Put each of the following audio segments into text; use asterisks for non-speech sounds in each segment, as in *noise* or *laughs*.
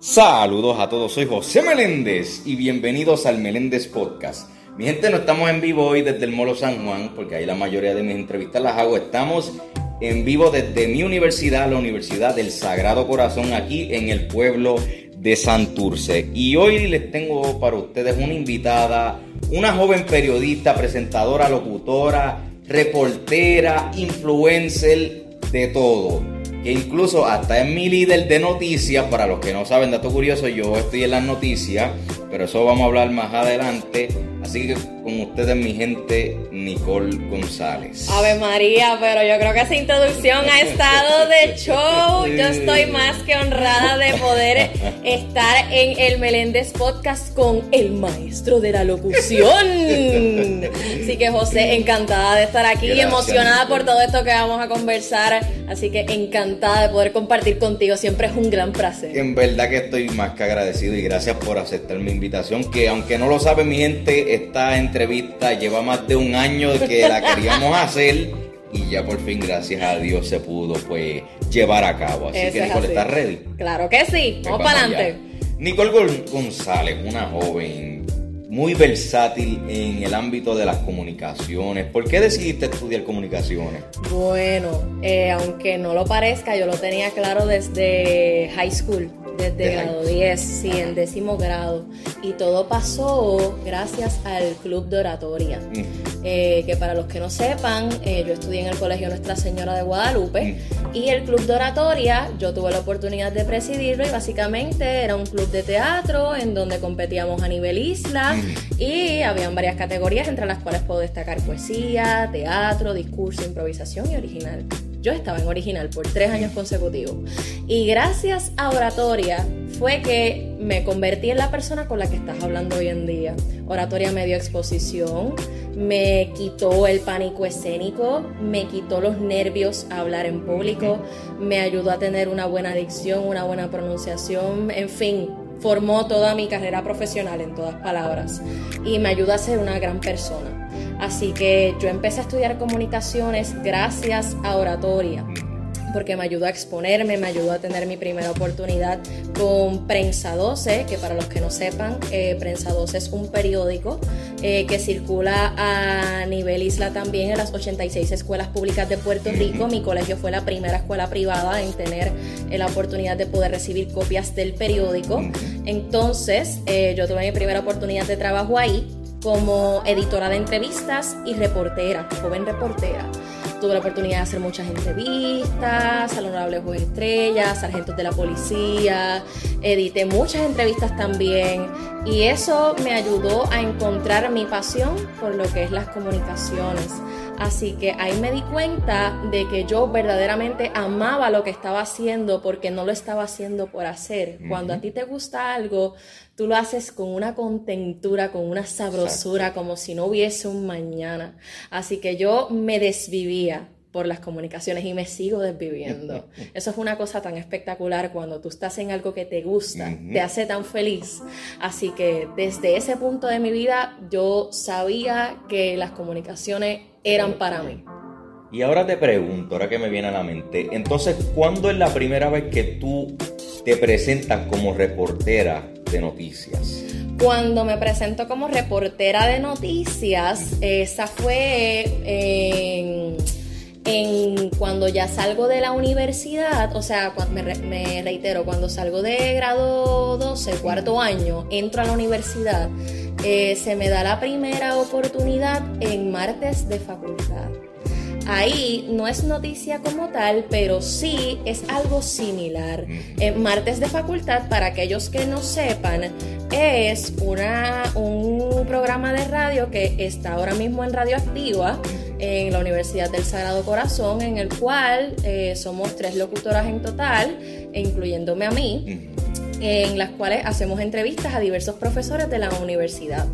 Saludos a todos, soy José Meléndez y bienvenidos al Meléndez Podcast. Mi gente, no estamos en vivo hoy desde el Molo San Juan, porque ahí la mayoría de mis entrevistas las hago. Estamos en vivo desde mi universidad, la Universidad del Sagrado Corazón, aquí en el pueblo de Santurce. Y hoy les tengo para ustedes una invitada, una joven periodista, presentadora, locutora, reportera, influencer, de todo que incluso hasta es mi líder de noticias, para los que no saben, dato curioso, yo estoy en las noticias, pero eso vamos a hablar más adelante. Así que con ustedes, mi gente, Nicole González. Ave María, pero yo creo que esa introducción ha estado de show. *laughs* Yo estoy más que honrada de poder *laughs* estar en el Meléndez Podcast con el maestro de la locución. Así que José, encantada de estar aquí, y emocionada por todo esto que vamos a conversar. Así que encantada de poder compartir contigo. Siempre es un gran placer. En verdad que estoy más que agradecido y gracias por aceptar mi invitación. Que aunque no lo sabe mi gente, esta entrevista lleva más de un año que la queríamos *laughs* hacer y ya por fin, gracias a Dios, se pudo pues llevar a cabo. Así que Nicole, ¿estás ready? Claro que sí, pues vamos, para adelante. Nicole González, una joven muy versátil en el ámbito de las comunicaciones. ¿Por qué decidiste estudiar comunicaciones? Bueno, eh, aunque no lo parezca, yo lo tenía claro desde high school. Desde grado 10, sí, en décimo grado. Y todo pasó gracias al club de oratoria. Mm. Eh, que para los que no sepan, eh, yo estudié en el Colegio Nuestra Señora de Guadalupe. Mm. Y el club de oratoria, yo tuve la oportunidad de presidirlo y básicamente era un club de teatro en donde competíamos a nivel isla. Y habían varias categorías, entre las cuales puedo destacar poesía, teatro, discurso, improvisación y original. Yo estaba en original por tres años consecutivos. Y gracias a Oratoria fue que me convertí en la persona con la que estás hablando hoy en día. Oratoria me dio exposición, me quitó el pánico escénico, me quitó los nervios a hablar en público, me ayudó a tener una buena dicción, una buena pronunciación, en fin, formó toda mi carrera profesional en todas palabras y me ayuda a ser una gran persona. Así que yo empecé a estudiar comunicaciones gracias a oratoria porque me ayudó a exponerme, me ayudó a tener mi primera oportunidad con Prensa 12, que para los que no sepan, eh, Prensa 12 es un periódico eh, que circula a nivel isla también en las 86 escuelas públicas de Puerto Rico. Mi colegio fue la primera escuela privada en tener eh, la oportunidad de poder recibir copias del periódico. Entonces, yo tuve mi primera oportunidad de trabajo ahí como editora de entrevistas y reportera, joven reportera. Tuve la oportunidad de hacer muchas entrevistas, al honorable juez estrella, sargentos de la policía, edité muchas entrevistas también y eso me ayudó a encontrar mi pasión por lo que es las comunicaciones. Así que ahí me di cuenta de que yo verdaderamente amaba lo que estaba haciendo porque no lo estaba haciendo por hacer. Cuando a ti te gusta algo, tú lo haces con una contentura, con una sabrosura, como si no hubiese un mañana. Así que yo me desvivía por las comunicaciones y me sigo desviviendo. *laughs* Eso es una cosa tan espectacular cuando tú estás en algo que te gusta, te hace tan feliz. Así que desde ese punto de mi vida yo sabía que las comunicaciones eran para mí. Y ahora te pregunto, ahora que me viene a la mente, entonces, ¿cuándo es la primera vez que tú te presentas como reportera de noticias? Cuando me presento como reportera de noticias, esa fue en en cuando ya salgo de la universidad, o sea, me, me, reitero, cuando salgo de grado 12, cuarto año, entro a la universidad, eh, se me da la primera oportunidad en martes de facultad. Ahí no es noticia como tal, pero sí es algo similar. En martes de facultad, para aquellos que no sepan, es una, un programa de radio que está ahora mismo en Radioactiva en la Universidad del Sagrado Corazón, en el cual eh, somos tres locutoras en total, incluyéndome a mí en las cuales hacemos entrevistas a diversos profesores de la universidad.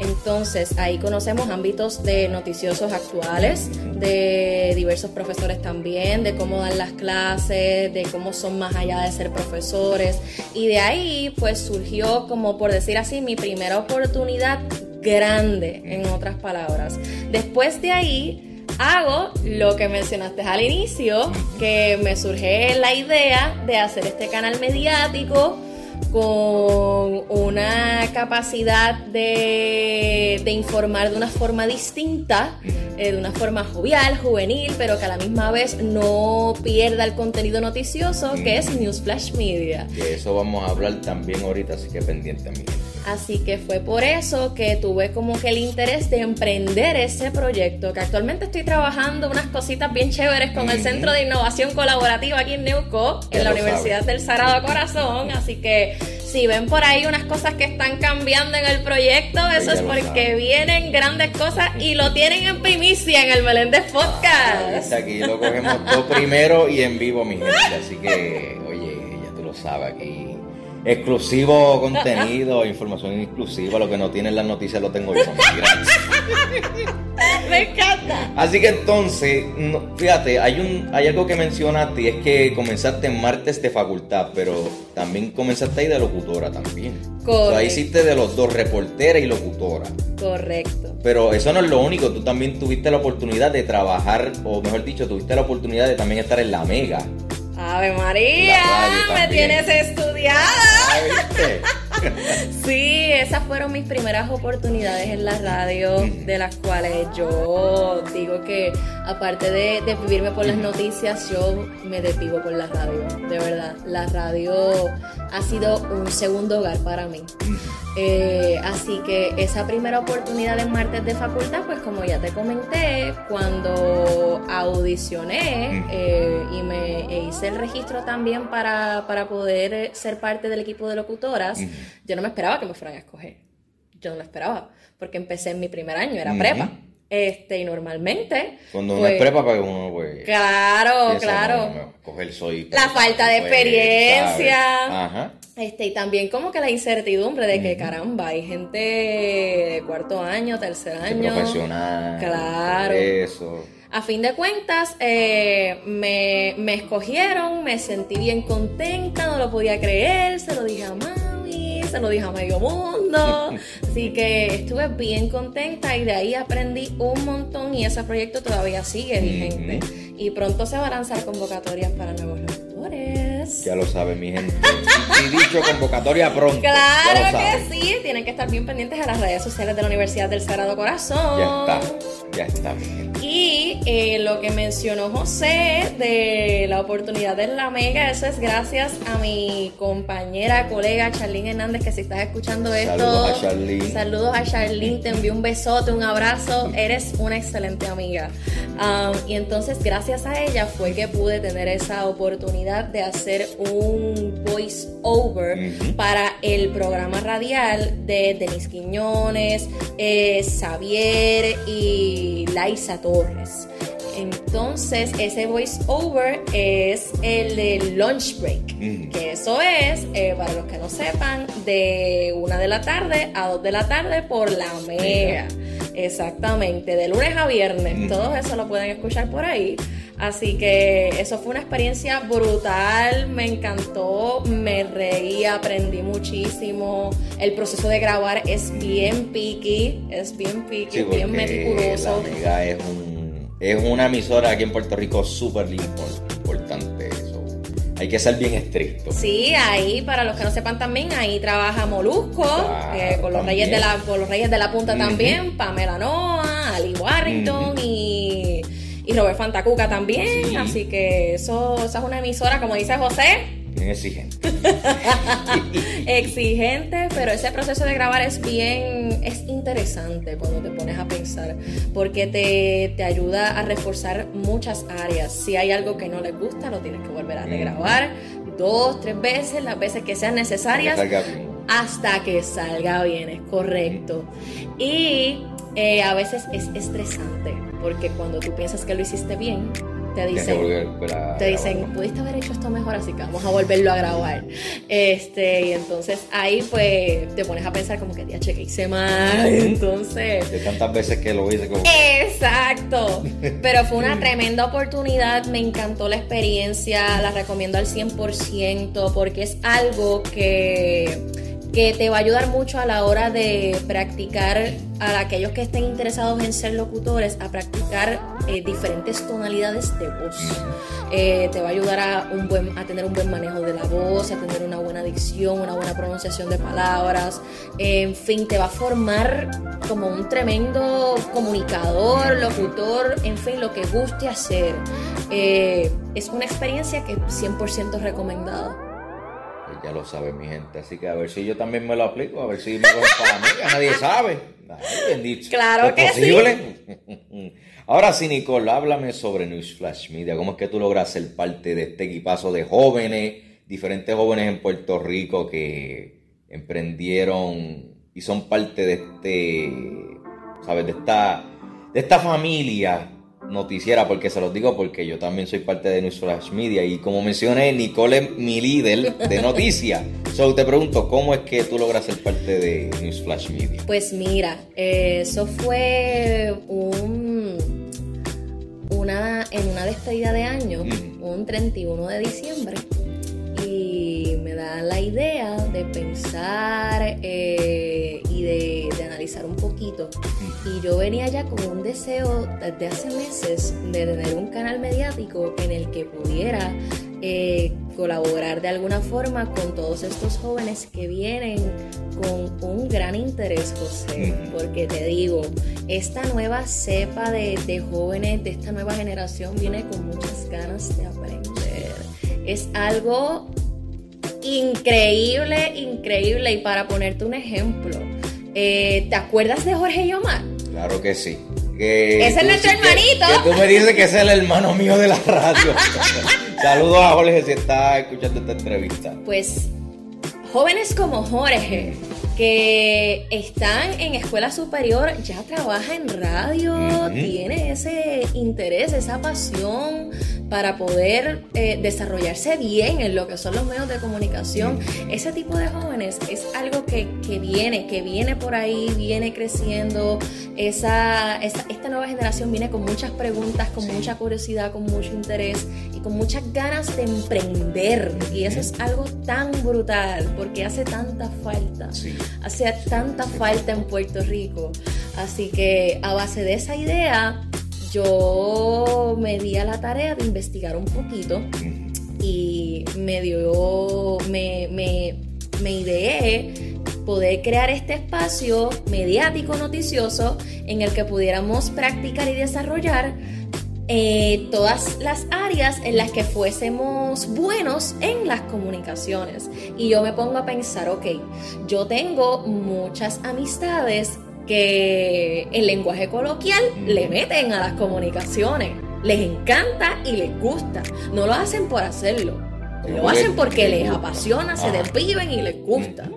Entonces, ahí conocemos ámbitos de noticiosos actuales, de diversos profesores también, de cómo dan las clases, de cómo son más allá de ser profesores. Y de ahí, pues surgió, como por decir así, mi primera oportunidad grande, en otras palabras. Después de ahí, hago lo que mencionaste al inicio, que me surge la idea de hacer este canal mediático con una capacidad de, informar de una forma distinta, eh, de una forma jovial, juvenil, pero que a la misma vez no pierda el contenido noticioso, que es Newsflash Media. De eso vamos a hablar también ahorita, así que pendiente a mí. Así que fue por eso que tuve como que el interés de emprender ese proyecto, que actualmente estoy trabajando unas cositas bien chéveres con el Centro de Innovación Colaborativa aquí en Neuco, en la Universidad del Sagrado Corazón. Así que si ven por ahí unas cosas que están cambiando en el proyecto, eso es porque vienen grandes cosas y lo tienen en primicia en el Meléndez Podcast. aquí lo cogemos todo primero y en vivo, mi gente. Así que, oye, ya tú lo sabes aquí exclusivo contenido, *laughs* información exclusiva, lo que no tienen las noticias lo tengo yo. *laughs* Me encanta. Así que entonces, fíjate, hay un hay algo que mencionaste y es que comenzaste en martes de facultad, pero también comenzaste ahí de locutora también. Correcto. ahí hiciste de los dos, reportera y locutora. Correcto. Pero eso no es lo único, tú también tuviste la oportunidad de trabajar, o mejor dicho, tuviste la oportunidad de también estar en la Mega. Ave María, me tienes estudiada. *laughs* sí, esas fueron mis primeras oportunidades en la radio, de las cuales yo digo que aparte de, vivirme por las noticias, yo me desvivo por la radio, de verdad. La radio ha sido un segundo hogar para mí. Eh, así que esa primera oportunidad en martes de facultad, pues como ya te comenté, cuando audicioné eh, y me e hice el registro también para, poder ser parte del equipo de locutoras, yo no me esperaba que me fueran a escoger. Yo no lo esperaba, porque empecé en mi primer año, era prepa. Este, y normalmente. Cuando uno es pues, prepa, para uno, pues. Claro, claro. coger soy. La falta de experiencia. Ajá. Este, y también como que la incertidumbre de que, caramba, hay gente de cuarto año, tercer año. profesional. Claro. Eso. A fin de cuentas, eh, me, me escogieron, me sentí bien contenta, no lo podía creer, se lo dije a mami, se lo dije a medio mundo. *laughs* Así que estuve bien contenta y de ahí aprendí un montón y ese proyecto todavía sigue vigente. Y pronto se va a lanzar convocatorias para nuevos locutores. Ya lo saben, mi gente. y dicho convocatoria pronto. Claro que sí. Tienen que estar bien pendientes a las redes sociales de la Universidad del Sagrado Corazón. Ya está. Ya está, gente. Y eh, lo que mencionó José de la oportunidad de la Mega, eso es gracias a mi compañera, colega Charlene Hernández, que si estás escuchando esto. Saludos a Charlene Saludos a Charlene, te envío un besote, un abrazo. Eres una excelente amiga. Um, y entonces, gracias a ella fue que pude tener esa oportunidad de hacer un voice over para el programa radial de Denis Quiñones, eh, Xavier y Laisa Torres. Entonces, ese voice over es el de lunch break, que eso es, eh, para los que no sepan, de una de la tarde a dos de la tarde por la mega. Exactamente, de lunes a viernes. Todo eso lo pueden escuchar por ahí. Así que eso fue una experiencia brutal, me encantó, me reí, aprendí muchísimo. El proceso de grabar es bien picky, es bien picky, bien meticuloso. La mega es un es una emisora aquí en Puerto Rico súper importante. Eso. Hay que ser bien estricto. Sí, ahí, para los que no sepan también, ahí trabaja Molusco, eh, con, los reyes de la, los Reyes de la Punta también, Pamela Noa, Ali Warrington y, y Robert Fantacuca también. Así que eso, eso es una emisora, como dice José, exigente. *laughs* exigente, pero ese proceso de grabar es bien, es interesante cuando te pones a pensar, porque te, te ayuda a reforzar muchas áreas. Si hay algo que no les gusta, lo tienes que volver a regrabar dos, tres veces, las veces que sean necesarias. Hasta que salga bien, es correcto. Y eh, a veces es estresante, porque cuando tú piensas que lo hiciste bien, te dicen, te dicen, pudiste haber hecho esto mejor, así que vamos a volverlo a grabar. Este, y entonces ahí pues te pones a pensar como que ya cheque hice mal. Entonces. De tantas veces que lo hice como. Exacto. Pero fue una *laughs* tremenda oportunidad. Me encantó la experiencia. La recomiendo al 100% porque es algo que que te va a ayudar mucho a la hora de practicar, a aquellos que estén interesados en ser locutores, a practicar eh, diferentes tonalidades de voz. Eh, te va a ayudar a, un buen, a tener un buen manejo de la voz, a tener una buena dicción, una buena pronunciación de palabras. en fin, te va a formar como un tremendo comunicador, locutor, en fin, lo que guste hacer. Eh, es una experiencia que 100% recomendada ya lo sabe mi gente. Así que a ver si yo también me lo aplico, a ver si me voy para mí, nadie sabe. Claro que posible? sí. *laughs* Ahora sí, Nicole, háblame sobre Newsflash Media. ¿Cómo es que tú logras ser parte de este equipazo de jóvenes, diferentes jóvenes en Puerto Rico que emprendieron y son parte de este, ¿sabes? De esta, de esta familia noticiera, porque se los digo porque yo también soy parte de Newsflash Media y como mencioné, Nicole es mi líder de *laughs* noticias. so te pregunto, ¿cómo es que tú logras ser parte de Newsflash Media? Pues mira, eso fue un una en una despedida de año, un 31 de diciembre da la idea de pensar eh, y de, analizar un poquito. Y yo venía ya con un deseo desde hace meses de tener un canal mediático en el que pudiera eh, colaborar de alguna forma con todos estos jóvenes que vienen con un gran interés, José, porque te digo, esta nueva cepa de, de jóvenes, de esta nueva generación, viene con muchas ganas de aprender es algo increíble, increíble. Y para ponerte un ejemplo, eh, ¿te acuerdas de Jorge Yomar? Claro que sí. ese es nuestro hermanito. Que, tú me dices que es el hermano mío de la radio. *laughs* Saludos a Jorge si está escuchando esta entrevista. Pues jóvenes como Jorge que están en escuela superior, ya trabaja en radio, tiene ese interés, esa pasión para poder eh, desarrollarse bien en lo que son los medios de comunicación. Ese tipo de jóvenes es algo que, viene, que viene por ahí, viene creciendo. Esa, esta nueva generación viene con muchas preguntas, con mucha curiosidad, con mucho interés y con muchas ganas de emprender. Y eso es algo tan brutal porque hace tanta falta. Sí hace tanta falta en Puerto Rico. Así que a base de esa idea, yo me di a la tarea de investigar un poquito y me dio, me, me ideé poder crear este espacio mediático noticioso en el que pudiéramos practicar y desarrollar eh, todas las áreas en las que fuésemos buenos en las comunicaciones. Y yo me pongo a pensar, ok, yo tengo muchas amistades que el lenguaje coloquial le meten a las comunicaciones. Les encanta y les gusta. No lo hacen por hacerlo. Lo hacen porque les apasiona, se desviven y les gusta.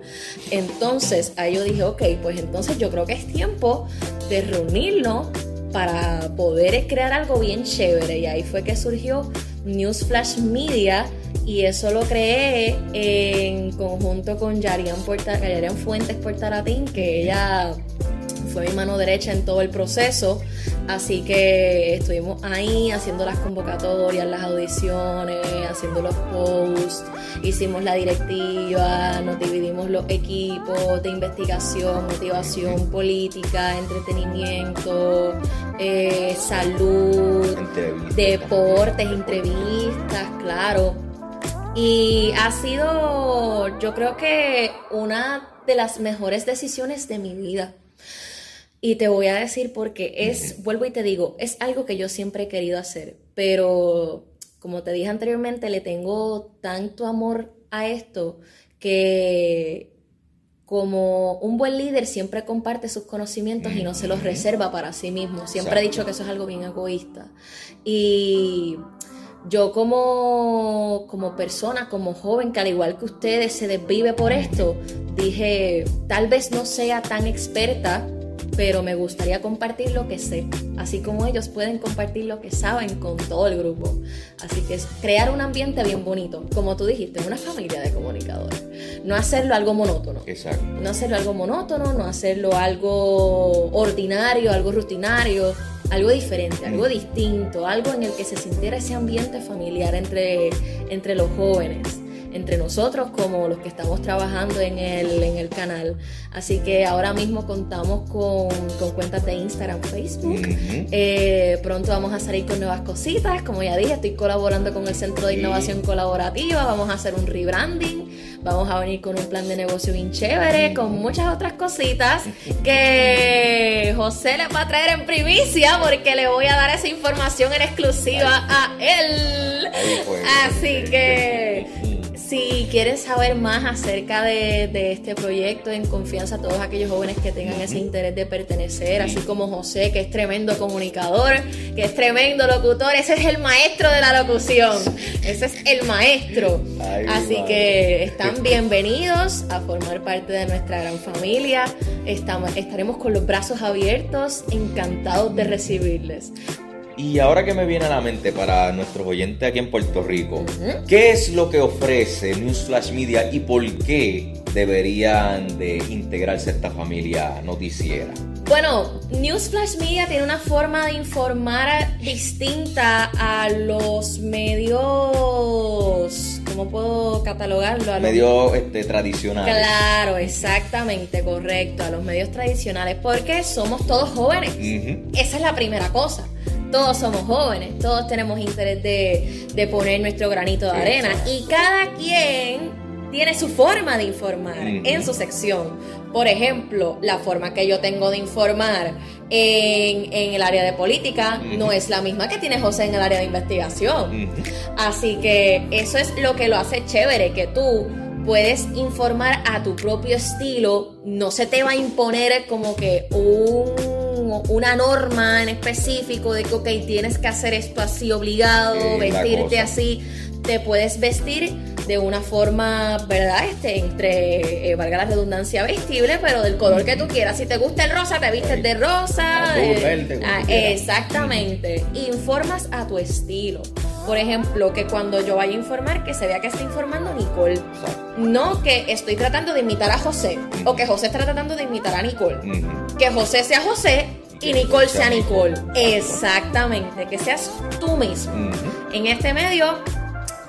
Entonces, ahí yo dije, ok, pues entonces yo creo que es tiempo de reunirnos para poder crear algo bien chévere. Y ahí fue que surgió Newsflash Media y eso lo creé en conjunto con Yarian, Yarian Fuentes Portaratín, que ella fue mi mano derecha en todo el proceso. Así que estuvimos ahí haciendo las convocatorias, las audiciones, haciendo los posts, hicimos la directiva, nos dividimos los equipos de investigación, motivación política, entretenimiento, eh, salud, deportes, entrevistas, claro. Y ha sido, yo creo que una de las mejores decisiones de mi vida y te voy a decir porque es, vuelvo y te digo, es algo que yo siempre he querido hacer, pero como te dije anteriormente, le tengo tanto amor a esto que como un buen líder siempre comparte sus conocimientos y no se los reserva para sí mismo. Siempre he dicho que eso es algo bien egoísta. Y yo como, como persona, como joven, que al igual que ustedes se desvive por esto, dije, tal vez no sea tan experta pero me gustaría compartir lo que sé, así como ellos pueden compartir lo que saben con todo el grupo. Así que es crear un ambiente bien bonito, como tú dijiste, una familia de comunicadores. No hacerlo algo monótono. Exacto. No hacerlo algo monótono, no hacerlo algo ordinario, algo rutinario, algo diferente, algo distinto, algo en el que se sintiera ese ambiente familiar entre, entre los jóvenes. Entre nosotros como los que estamos trabajando en el, en el canal. Así que ahora mismo contamos con, cuentas de Instagram, Facebook. Eh, pronto vamos a salir con nuevas cositas. Como ya dije, estoy colaborando con el Centro de Innovación Colaborativa. Vamos a hacer un rebranding. Vamos a venir con un plan de negocio bien chévere, con muchas otras cositas que José les va a traer en primicia porque le voy a dar esa información en exclusiva a él. Así que si quieren saber más acerca de, este proyecto, en confianza a todos aquellos jóvenes que tengan ese interés de pertenecer, así como José, que es tremendo comunicador, que es tremendo locutor, ese es el maestro de la locución, ese es el maestro. así que están bienvenidos a formar parte de nuestra gran familia. Estamos, estaremos con los brazos abiertos, encantados de recibirles. Y ahora que me viene a la mente para nuestros oyentes aquí en Puerto Rico, ¿qué es lo que ofrece Newsflash Media y por qué deberían de integrarse a esta familia noticiera? Bueno, Newsflash Media tiene una forma de informar distinta a los medios, ¿cómo puedo catalogarlo? A medios este, tradicionales. Claro, exactamente, correcto, a los medios tradicionales, porque somos todos jóvenes. Esa es la primera cosa todos somos jóvenes, todos tenemos interés de, poner nuestro granito de arena. y cada quien tiene su forma de informar en su sección. Por ejemplo, la forma que yo tengo de informar en, el área de política no es la misma que tiene José en el área de investigación. Así que eso es lo que lo hace chévere, que tú puedes informar a tu propio estilo, no se te va a imponer como que un una norma en específico de que, ok, tienes que hacer esto así obligado, vestirte así, te puedes vestir de una forma, ¿verdad? Este, entre, eh, valga la redundancia, vestible, pero del color que tú quieras. Si te gusta el rosa, te vistes de rosa. Ah, exactamente. Informas a tu estilo. Por ejemplo, que cuando yo vaya a informar, que se vea que está informando Nicole. No que estoy tratando de imitar a José o que José está tratando de imitar a Nicole. Que José sea José y Nicole sea Nicole. Exactamente, que seas tú mismo. En este medio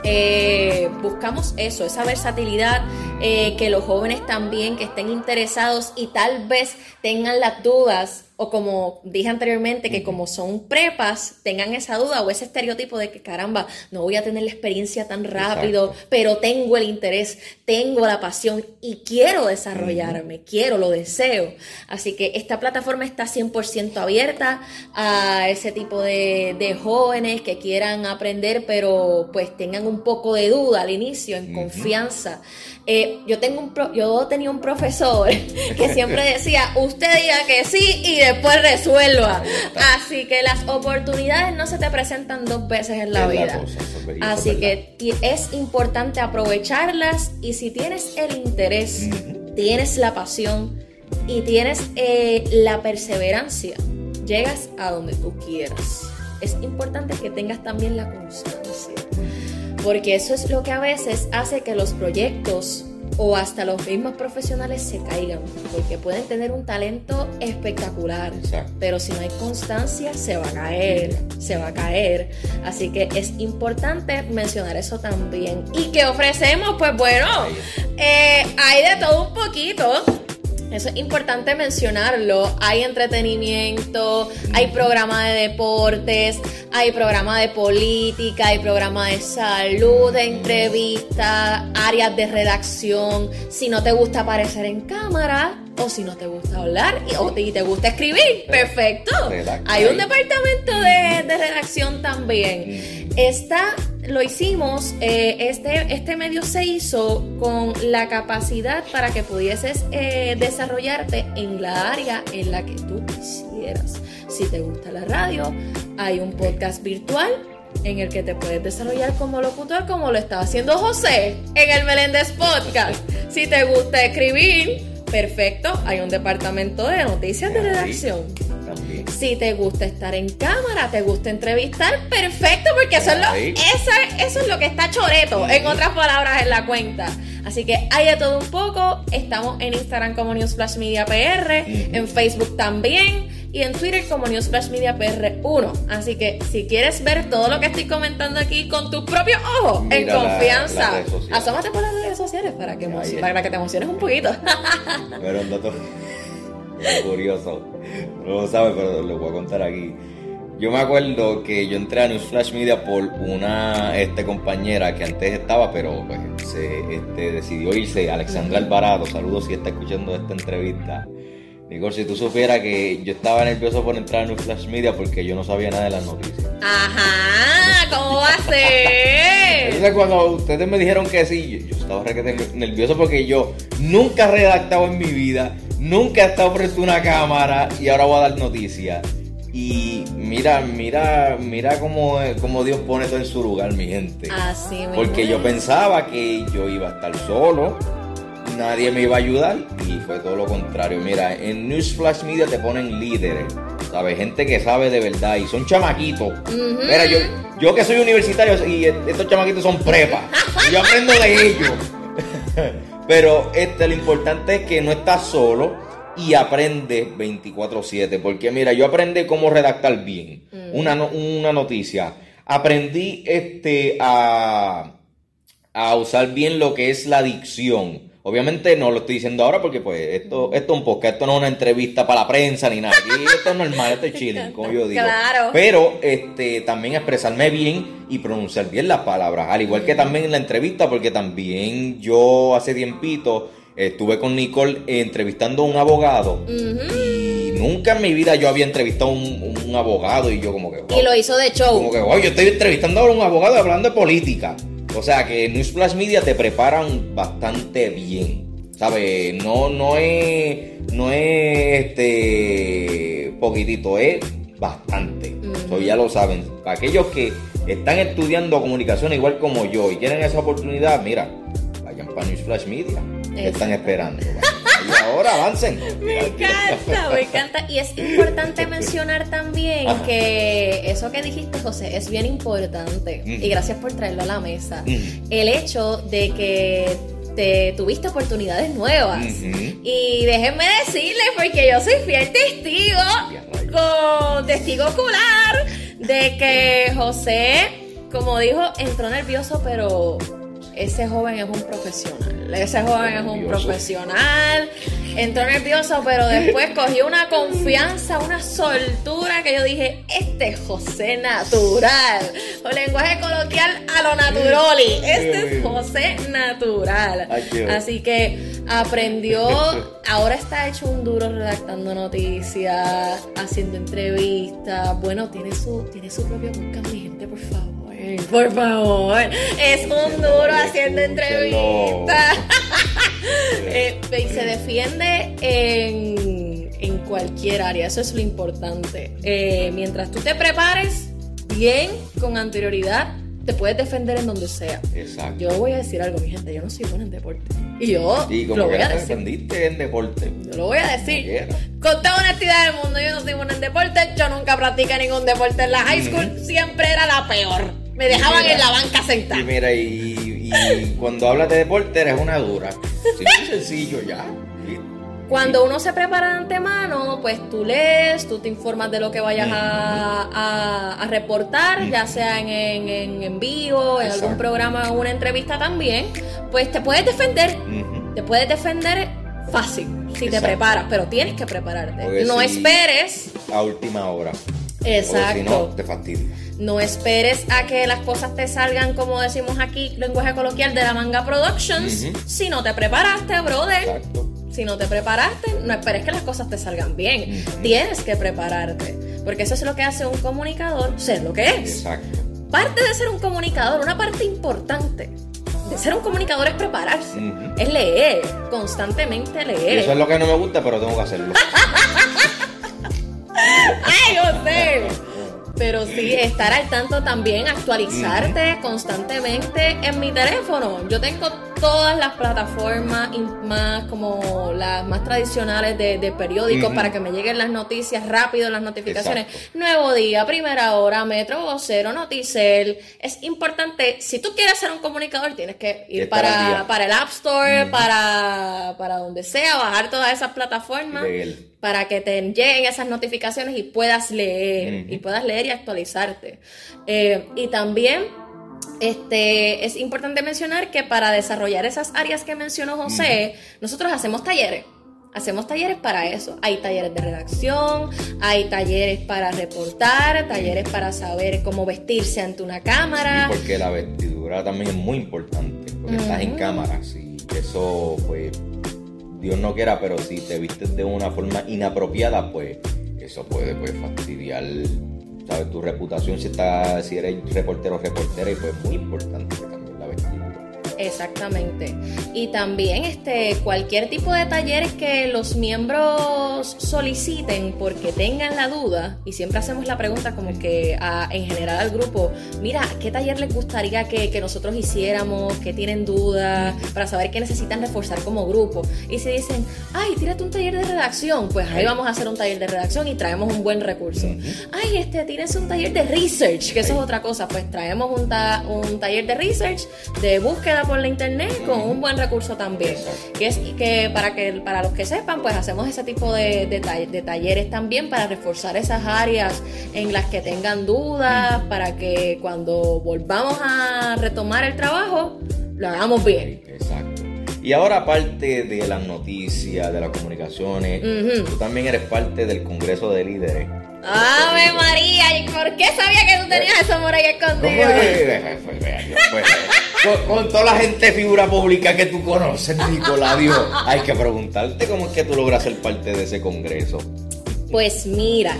eh, buscamos eso, esa versatilidad, eh, que los jóvenes también que estén interesados y tal vez tengan las dudas o como dije anteriormente, que como son prepas, tengan esa duda o ese estereotipo de que caramba, no voy a tener la experiencia tan rápido, pero tengo el interés, tengo la pasión y quiero desarrollarme, quiero, lo deseo. Así que esta plataforma está 100% abierta a ese tipo de, de, jóvenes que quieran aprender, pero pues tengan un poco de duda al inicio, en confianza. Eh, yo, tengo un yo tenía un profesor *laughs* que siempre *laughs* decía, usted diga que sí y después resuelva. Así que las oportunidades no se te presentan dos veces en la vida. Así que es importante aprovecharlas y si tienes el interés, tienes la pasión y tienes eh, la perseverancia, llegas a donde tú quieras. Es importante que tengas también la constancia porque eso es lo que a veces hace que los proyectos o hasta los mismos profesionales se caigan, porque pueden tener un talento espectacular, pero si no hay constancia se va a caer, se va a caer. Así que es importante mencionar eso también. ¿Y qué ofrecemos? Pues bueno, eh, hay de todo un poquito. Eso es importante mencionarlo. Hay entretenimiento, hay programa de deportes, hay programa de política, hay programa de salud, de entrevista, áreas de redacción. Si no te gusta aparecer en cámara o si no te gusta hablar y, o te, gusta escribir, perfecto. Hay un departamento de, de redacción también. Está lo hicimos, eh, este, este medio se hizo con la capacidad para que pudieses eh, desarrollarte en la área en la que tú quisieras. Si te gusta la radio, hay un podcast virtual en el que te puedes desarrollar como locutor como lo estaba haciendo José en el Meléndez Podcast. Si te gusta escribir, perfecto, hay un departamento de noticias de redacción. También. Si te gusta estar en cámara, te gusta entrevistar, perfecto, porque eso es, lo, eso, eso es lo que está choreto, en otras palabras, en la cuenta. Así que hay de todo un poco. Estamos en Instagram como Newsflash Media PR, en Facebook también y en Twitter como Newsflash Media PR 1. Así que si quieres ver todo lo que estoy comentando aquí con tus propios ojos, en Mira confianza, asómate por las redes sociales para que, para que te emociones un poquito. *laughs* Pero un dato curioso. No lo sabe, pero lo voy a contar aquí. Yo me acuerdo que yo entré a Newsflash Media por una este, compañera que antes estaba, pero pues se este, decidió irse, Alexandra Alvarado. Saludos si está escuchando esta entrevista. Nicole, si tú supieras que yo estaba nervioso por entrar a Newsflash Media porque yo no sabía nada de las noticias. Ajá, *laughs* ¿cómo va a ser? Entonces cuando ustedes me dijeron que sí, yo, estaba nervioso porque yo nunca he redactado en mi vida, nunca he estado frente a una cámara y ahora voy a dar noticias. Y mira, mira, mira cómo, cómo Dios pone todo en su lugar, mi gente. Así. Porque yo pensaba que yo iba a estar solo, nadie me iba a ayudar y fue todo lo contrario. Mira, en Newsflash Media te ponen líderes, ¿sabes? Gente que sabe de verdad y son chamaquitos. Mira, yo, yo que soy universitario y estos chamaquitos son prepa, y yo aprendo de ellos. *laughs* Pero este, lo importante es que no estás solo y aprende 24/7. Porque mira, yo aprendí cómo redactar bien una, no- una noticia. Aprendí este, a, a usar bien lo que es la dicción. Obviamente no lo estoy diciendo ahora porque pues esto, esto es un podcast, esto no es una entrevista para la prensa ni nada. Aquí esto es normal, *laughs* esto es chilling, como yo digo. Claro. Pero este, también expresarme bien y pronunciar bien las palabras. Al igual que también en la entrevista, porque también yo hace tiempito estuve con Nicole entrevistando a un abogado. Y nunca en mi vida yo había entrevistado a un, un abogado y yo como que... wow. Y lo hizo de show. Como que, oye, yo estoy entrevistando ahora a un abogado hablando de política. O sea que Newsflash Media te preparan bastante bien. ¿Sabes? No, no es. No es este. poquitito, es bastante. Ya lo saben. Para aquellos que están estudiando comunicación igual como yo y quieren esa oportunidad, mira, vayan para Newsflash Media. ¿Qué están esperando? Ahora avancen. *laughs* Me encanta, me encanta. Y es importante mencionar también Ajá. que eso que dijiste, José, es bien importante. Y gracias por traerlo a la mesa. El hecho de que te tuviste oportunidades nuevas. Y déjenme decirles, porque yo soy fiel testigo, con testigo ocular, de que José, como dijo, entró nervioso, pero ese joven es un profesional. Ese joven es un profesional. Entró nervioso, pero después *laughs* cogió una confianza, una soltura que yo dije, este es José natural. O lenguaje coloquial a lo naturoli. Este es José natural. Así que aprendió, *laughs* ahora está hecho un duro redactando noticias, haciendo entrevistas. Bueno, tiene su, tiene su propio podcast, mi gente, por favor. Por favor. Es un duro haciendo entrevistas. *laughs* Eh, y se defiende en, en cualquier área, eso es lo importante. Eh, mientras tú te prepares bien, con anterioridad, te puedes defender en donde sea. Exacto. Yo voy a decir algo, mi gente, yo no soy buena en deporte. Y yo Y como lo que voy a decir. defendiste en deporte. Yo lo voy a decir. Con toda honestidad del mundo, yo no soy buena en deporte. Yo nunca practiqué ningún deporte en la high school. Siempre era la peor. Me dejaban mira, en la banca Y sentada. mira, y, y cuando hablas de deporte eres una dura. Simple y sencillo ya. Y- Cuando uno se prepara de antemano, pues tú lees, tú te informas de lo que vayas a, a- a reportar, ya sea en, en- en- vivo, en algún Exacto. programa programa o una entrevista también, pues te puedes defender. Te puedes defender fácil si te preparas, pero tienes que prepararte. Porque no si- esperes. A última hora. Exacto. O si no, te fastidia. No esperes a que las cosas te salgan, como decimos aquí, lenguaje coloquial, de la manga Productions. Si no te preparaste, brother. Exacto. Si no te preparaste, no esperes que las cosas te salgan bien. Tienes que prepararte. Porque eso es lo que hace un comunicador ser lo que es. Exacto. Parte de ser un comunicador, una parte importante de ser un comunicador es prepararse. Es leer, constantemente Y leer. eso es lo que no me gusta, pero tengo que hacerlo. *laughs* ¡Ay, José! Pero sí, estar al tanto también, actualizarte constantemente en mi teléfono. Yo tengo todas las plataformas más como las más tradicionales de, periódicos para que me lleguen las noticias rápido, las notificaciones. Nuevo día, primera hora, Metro Vocero, Noticel. Es importante, si tú quieres ser un comunicador, tienes que ir para, para el App Store, para, para donde sea, bajar todas esas plataformas para que te lleguen esas notificaciones y puedas leer, y puedas leer y actualizarte. Eh, y también este, es importante mencionar que para desarrollar esas áreas que mencionó José, nosotros hacemos talleres. Hacemos talleres para eso. Hay talleres de redacción, hay talleres para reportar, talleres para saber cómo vestirse ante una cámara. porque la vestidura también es muy importante, porque estás en cámara, y eso pues Dios no quiera, pero si te vistes de una forma inapropiada, pues eso puede pues, fastidiar ¿sabes? tu reputación si, está, si eres reportero o reportera y pues muy importante también la vestimenta. Exactamente. Y también este cualquier tipo de talleres que los miembros soliciten porque tengan la duda, y siempre hacemos la pregunta como que en general al grupo, mira, ¿qué taller les gustaría que, nosotros hiciéramos? ¿Qué tienen dudas? Para saber qué necesitan reforzar como grupo. Y si dicen, ay, tírate un taller de redacción, pues ahí vamos a hacer un taller de redacción y traemos un buen recurso. Ay, este, tienes un taller de research, que eso es otra cosa, pues traemos un, un taller de research, de búsqueda por la internet con un buen recurso también. Que es que para que para los que sepan, pues hacemos ese tipo de, de, talleres también para reforzar esas áreas en las que tengan dudas, para que cuando volvamos a retomar el trabajo, lo hagamos bien. Exacto. Y ahora, aparte de las noticias, de las comunicaciones, tú también eres parte del Congreso de Líderes. ¡Ave María! ¿Y por qué sabía que tú tenías eso por ahí escondido? Pues, *laughs* con, toda la gente figura pública que tú conoces, Nicolás, hay que preguntarte cómo es que tú logras ser parte de ese congreso. Pues mira,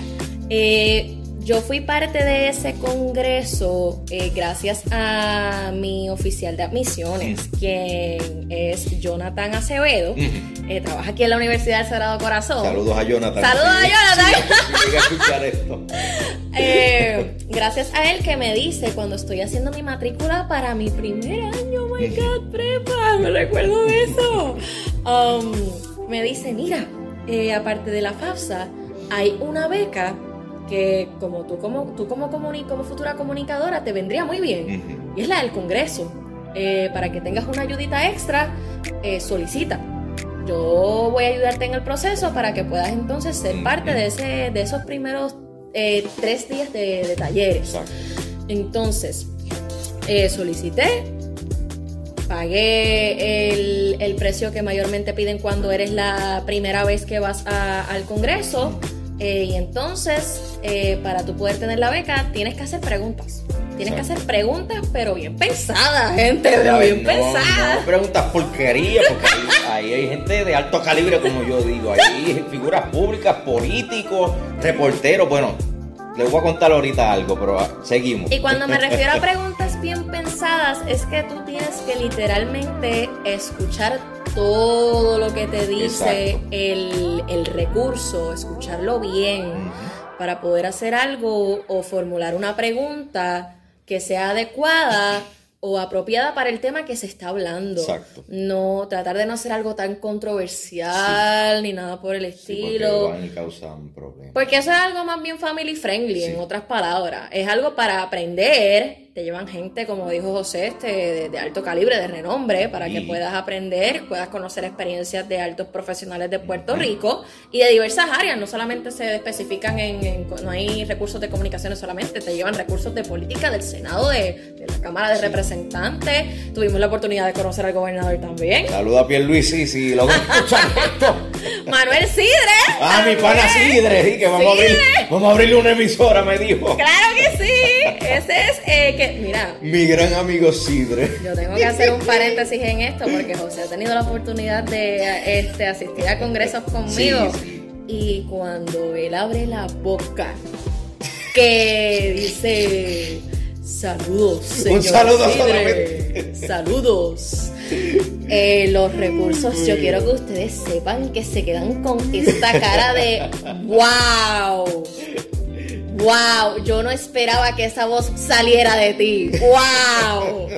eh, yo fui parte de ese congreso eh, gracias a mi oficial de admisiones, quien es Jonathan Acevedo. Eh, trabaja aquí en la Universidad del Sagrado Corazón. Saludos a Jonathan. Saludos a Jonathan. esto. *laughs* Eh, gracias a él que me dice cuando estoy haciendo mi matrícula para mi primer año, oh my God, prepa, me recuerdo de eso. Um, me dice, mira, aparte de la FAFSA, hay una beca que como tú como, tú como, como futura comunicadora te vendría muy bien. Y es la del Congreso. Eh, para que tengas una ayudita extra, eh, solicita. Yo voy a ayudarte en el proceso para que puedas entonces ser parte de, ese, de esos primeros eh, tres días de, talleres. Entonces, solicité, pagué el, el, precio que mayormente piden cuando eres la primera vez que vas al Congreso. Eh, y entonces, eh, para tú poder tener la beca, tienes que hacer preguntas. Tienes que hacer preguntas, pero bien pensadas, *laughs* gente, pero bien pensadas. No preguntas porquería, porque ahí, hay gente de alto calibre, como yo digo. Hay figuras públicas, políticos, reporteros. Bueno, les voy a contar ahorita algo, pero ah, seguimos. Y cuando me refiero a *laughs* preguntas bien pensadas, es que tú tienes que literalmente escuchar todo lo que te dice el, recurso, escucharlo bien, para poder hacer algo o formular una pregunta que sea adecuada o apropiada para el tema que se está hablando. Exacto. No, tratar de no hacer algo tan controversial ni nada por el estilo. Porque eso es algo más bien family friendly, en otras palabras. Es algo para aprender te llevan gente, como dijo José, este, de, alto calibre, de renombre, para que puedas aprender, puedas conocer experiencias de altos profesionales de Puerto Rico y de diversas áreas. No solamente se especifican en, no hay recursos de comunicaciones solamente, te llevan recursos de política del Senado, de, la Cámara de Representantes. Tuvimos la oportunidad de conocer al gobernador también. Saluda a Pierluisi si lo escuchan esto. *laughs* Manuel Sidre. Ah, mi pana Sidre, sí, que vamos a, abrir, vamos a abrirle una emisora, me dijo. Claro que sí. *laughs* Ese es eh, mira. Mi gran amigo Sidre. Yo tengo que hacer un paréntesis en esto porque José ha tenido la oportunidad de este, asistir a congresos conmigo. Y cuando él abre la boca, que dice. Saludos, señor Un saludo Sidre. Saludos. Eh, los recursos, yo quiero que ustedes sepan que se quedan con esta cara de *laughs* wow. Wow, yo no esperaba que esa voz saliera de ti. Wow.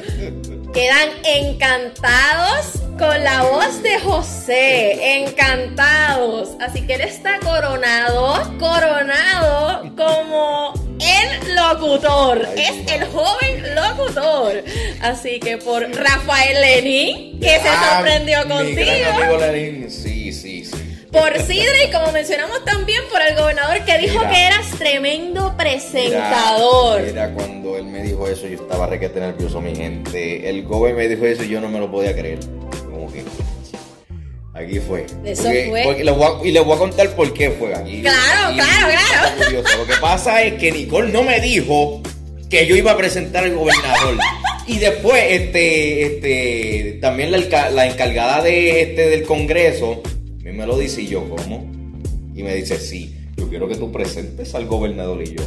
quedan encantados con la voz de José, encantados. Así que él está coronado, coronado como el locutor. es el joven locutor. Así que por Rafael Lenín, que se ah, sorprendió contigo. sí, sí, sí. Por Sidre y como mencionamos también por el gobernador que dijo que eras tremendo presentador. Era cuando él me dijo eso, yo estaba requete nervioso, mi gente. El gobernador me dijo eso y yo no me lo podía creer. Aquí fue. Eso fue. y les voy a contar por qué fue aquí. Claro, claro, claro. Lo que pasa es que Nicole no me dijo que yo iba a presentar al gobernador. y después, este, este, también la, la, encargada de este del Congreso me lo dice y yo, ¿cómo? Y me dice, sí, yo quiero que tú presentes al gobernador y yo.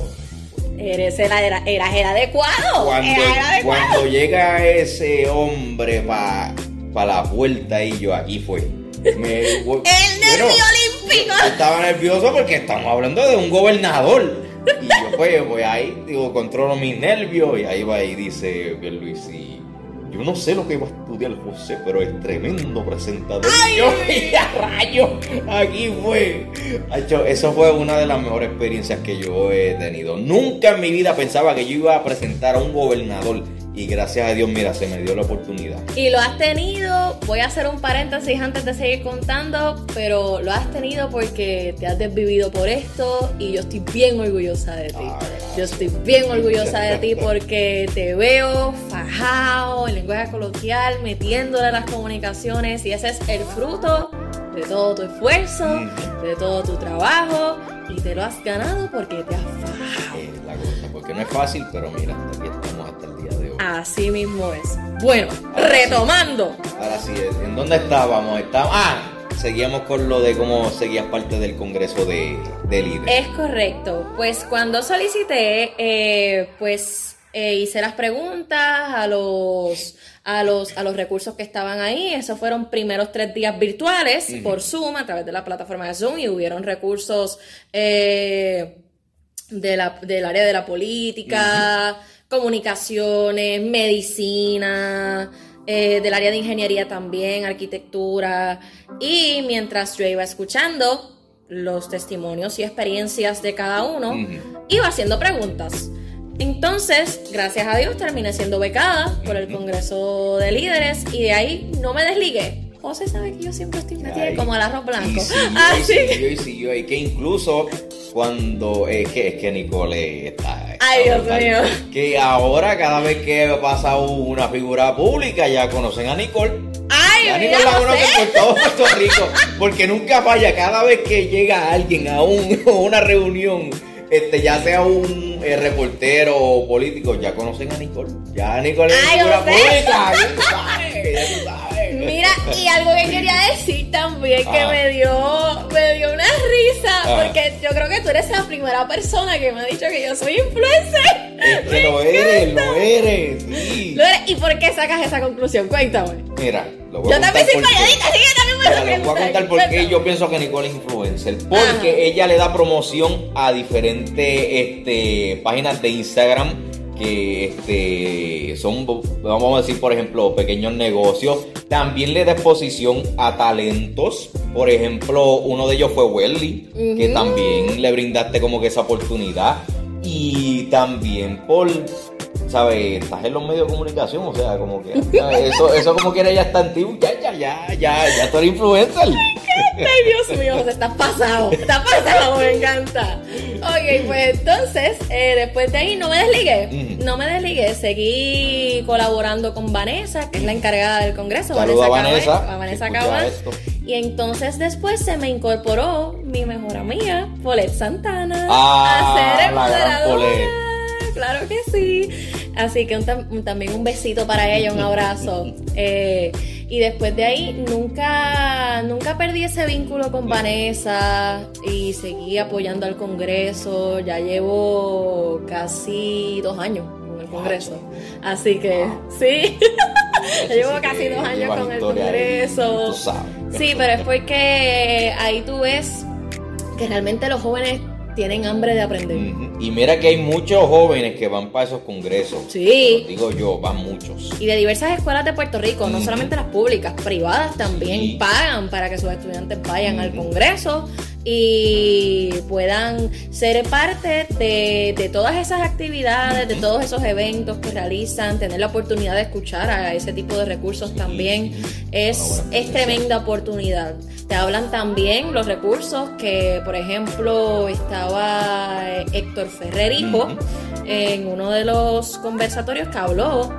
Eres el, era, eras el adecuado. Cuando, cuando llega ese hombre para pa la puerta y yo, aquí fue *laughs* el nervio olímpico. Estaba nervioso porque estamos hablando de un gobernador. Y yo pues, pues ahí digo, controlo mis nervios y ahí va y dice Luis y yo no sé lo que iba a estudiar José, pero es tremendo presentador. ¡Ay! Yo, a rayo, aquí fue. Eso fue una de las mejores experiencias que yo he tenido. Nunca en mi vida pensaba que yo iba a presentar a un gobernador y gracias a Dios, mira, se me dio la oportunidad. Y lo has tenido, voy a hacer un paréntesis antes de seguir contando, pero lo has tenido porque te has desvivido por esto y yo estoy bien orgullosa de ti. Ah, yo estoy bien orgullosa de ti *laughs* porque te veo fajado en lenguaje coloquial, metiéndole las comunicaciones y ese es el fruto de todo tu esfuerzo, de todo tu trabajo y te lo has ganado porque te has fajado. la cosa, porque no es fácil, pero mira, aquí estamos hasta el. Así mismo es. Bueno, retomando. ahora sí, ¿en dónde estábamos? Estábamos. Ah, seguíamos con lo de cómo seguías parte del Congreso de, de. Es correcto. Pues cuando solicité, eh, pues eh, hice las preguntas a los, a, los, a los recursos que estaban ahí. Esos fueron primeros tres días virtuales por Zoom, a través de la plataforma de Zoom, y hubieron recursos eh, de la, del área de la política, comunicaciones, medicina. Eh, del área de ingeniería también, arquitectura, y mientras yo iba escuchando los testimonios y experiencias de cada uno, iba haciendo preguntas. Entonces, gracias a Dios, terminé siendo becada por el Congreso de Líderes y de ahí no me desligué. José sabe que yo siempre estoy metida como el arroz blanco. Y *laughs* siguió, y siguió, y que incluso cuando es que, es que Nicole está. Ay, Dios mío. Que ahora, cada vez que pasa una figura pública, ya conocen a Nicole. Ay, ya Nicole la conocen por todo Puerto Rico. Porque nunca falla, cada vez que llega alguien a, un, *laughs* a una reunión este, ya sea un eh, reportero o político, ya conocen a Nicole. Ya Nicole es una pública, *laughs* Mira, y algo que quería decir también que ah. me dio me dio una risa, ah. porque yo creo que tú eres la primera persona que me ha dicho que yo soy influencer. Es que lo eres, lo eres, sí. Lo eres. ¿Y por qué sacas esa conclusión? Cuéntame. Mira, lo voy a Yo también soy periodista, sí, yo también me voy a contar por qué yo pienso que Nicole es influencer. Porque ella le da promoción a diferentes este, páginas de Instagram que este, son, vamos a decir, por ejemplo, pequeños negocios. También le da exposición a talentos. Por ejemplo, uno de ellos fue Welly, que también le brindaste como que esa oportunidad. Y también por ¿sabes? Estás en los medios de comunicación, o sea, como que eso, eso como que era ya está antiguo, ya, ya, ya, ya, ya tú eres influencer. Ay, Dios mío, José, estás pasado, está pasado, me encanta. Ok, pues entonces, eh, después de ahí no me desligué, no me desligué, seguí colaborando con Vanessa, que es la encargada del Congreso. Vanessa, a Vanessa, a Vanessa Y entonces después se me incorporó mi mejor amiga, Polet Santana, ah, a ser moderadora claro que sí. Así que también un besito para ella, un abrazo. *laughs* Eh, y después de ahí nunca, nunca perdí ese vínculo con Vanessa y seguí apoyando al Congreso. Ya llevo casi dos años con el Congreso. Así que sí. *laughs* ya llevo casi dos años con el Congreso. Sí, pero es porque ahí tú ves que realmente los jóvenes tienen hambre de aprender. Y mira que hay muchos jóvenes que van para esos congresos. Sí. digo yo, van muchos. Y de diversas escuelas de Puerto Rico, no solamente las públicas, privadas también pagan para que sus estudiantes vayan al congreso y puedan ser parte de, todas esas actividades, de todos esos eventos que realizan, tener la oportunidad de escuchar a ese tipo de recursos también es, es tremenda oportunidad. Te hablan también los recursos que, por ejemplo, estaba Héctor Ferrer Hijo en uno de los conversatorios que habló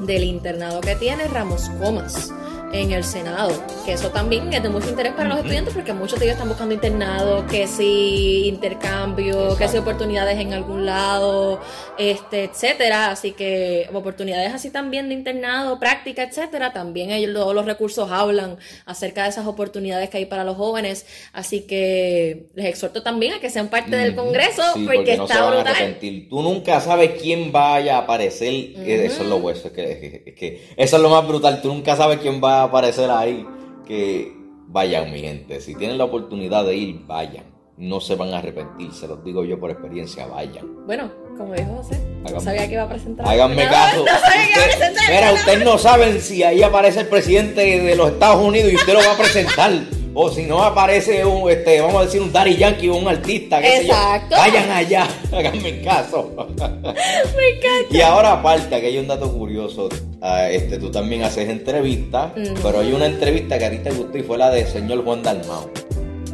del internado que tiene Ramos Comas en el Senado, que eso también es de mucho interés para los estudiantes porque muchos de ellos están buscando internado, que si intercambio, que si oportunidades en algún lado, este, etcétera, así que oportunidades así también de internado, práctica, etcétera, también ellos todos los recursos hablan acerca de esas oportunidades que hay para los jóvenes, así que les exhorto también a que sean parte del Congreso porque, está brutal. Tú nunca sabes quién vaya a aparecer, eso es lo bueno, que, que eso es lo más brutal, tú nunca sabes quién va a aparecer ahí que vayan, mi gente. Si tienen la oportunidad de ir, vayan. No se van a arrepentir, se los digo yo por experiencia, vayan. Bueno, como dijo José, no sabía que iba a presentar. Háganme caso. Mira, ustedes no saben si ahí aparece el presidente de los Estados Unidos y usted lo va a presentar. O si no aparece un, este, vamos a decir, un Daddy Yankee o un artista, Exacto. vayan allá, *laughs* háganme caso. *laughs* Me encanta. Y ahora aparte, que hay un dato curioso, ah, este, tú también haces entrevistas, pero hay una entrevista que a ti te gustó y fue la del señor Juan Dalmao.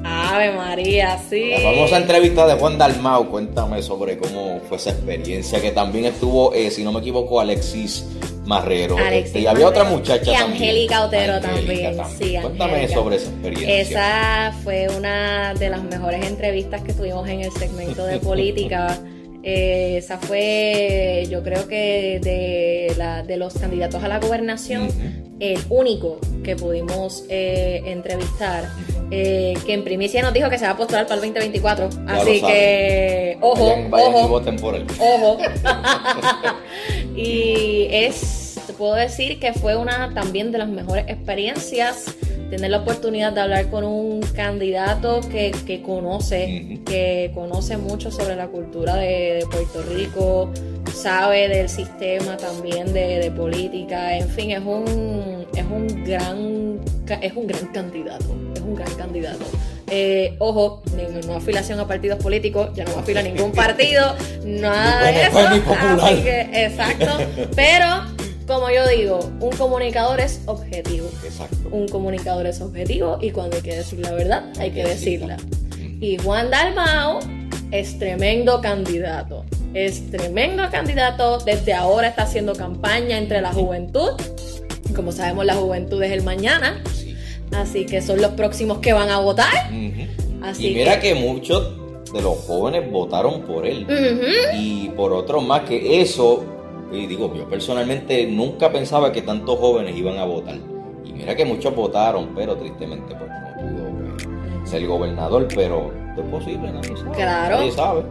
Ave María, sí. La famosa entrevista de Juan Dalmao, cuéntame sobre cómo fue esa experiencia, que también estuvo, eh, si no me equivoco, Alexis Marrero. Este, y había otra muchacha y también. Angélica Otero también. Sí, Cuéntame sobre esa experiencia. Esa fue una de las mejores entrevistas que tuvimos en el segmento de política. *laughs* Eh, esa fue, yo creo que de, la, de los candidatos a la gobernación, el único que pudimos eh, entrevistar, eh, que en primicia nos dijo que se va a postular para el 2024. así que, ojo, ojo, ojo. *laughs* *laughs* y es, te puedo decir que fue una también de las mejores experiencias tener la oportunidad de hablar con un candidato que, conoce, que conoce mucho sobre la cultura de, Puerto Rico, sabe del sistema también de, política, en fin, es un, es un gran es un gran candidato, es un gran candidato. Eh, ojo, no afiliación a partidos políticos, ya no afila a ningún *laughs* partido, nada de eso. Así que, exacto. Pero como yo digo, un comunicador es objetivo. Exacto. Un comunicador es objetivo y cuando hay que decir la verdad, hay que decirla. Y Juan Dalmao es tremendo candidato. Es tremendo candidato. Desde ahora está haciendo campaña entre la juventud. Como sabemos, la juventud es el mañana. Así que son los próximos que van a votar. y mira que, muchos de los jóvenes votaron por él. Y por otros más que eso y digo, yo personalmente nunca pensaba que tantos jóvenes iban a votar. Y mira que muchos votaron, pero tristemente pues no pudo pues, ser gobernador, pero es posible, nadie sabe. Claro. Nadie sabe.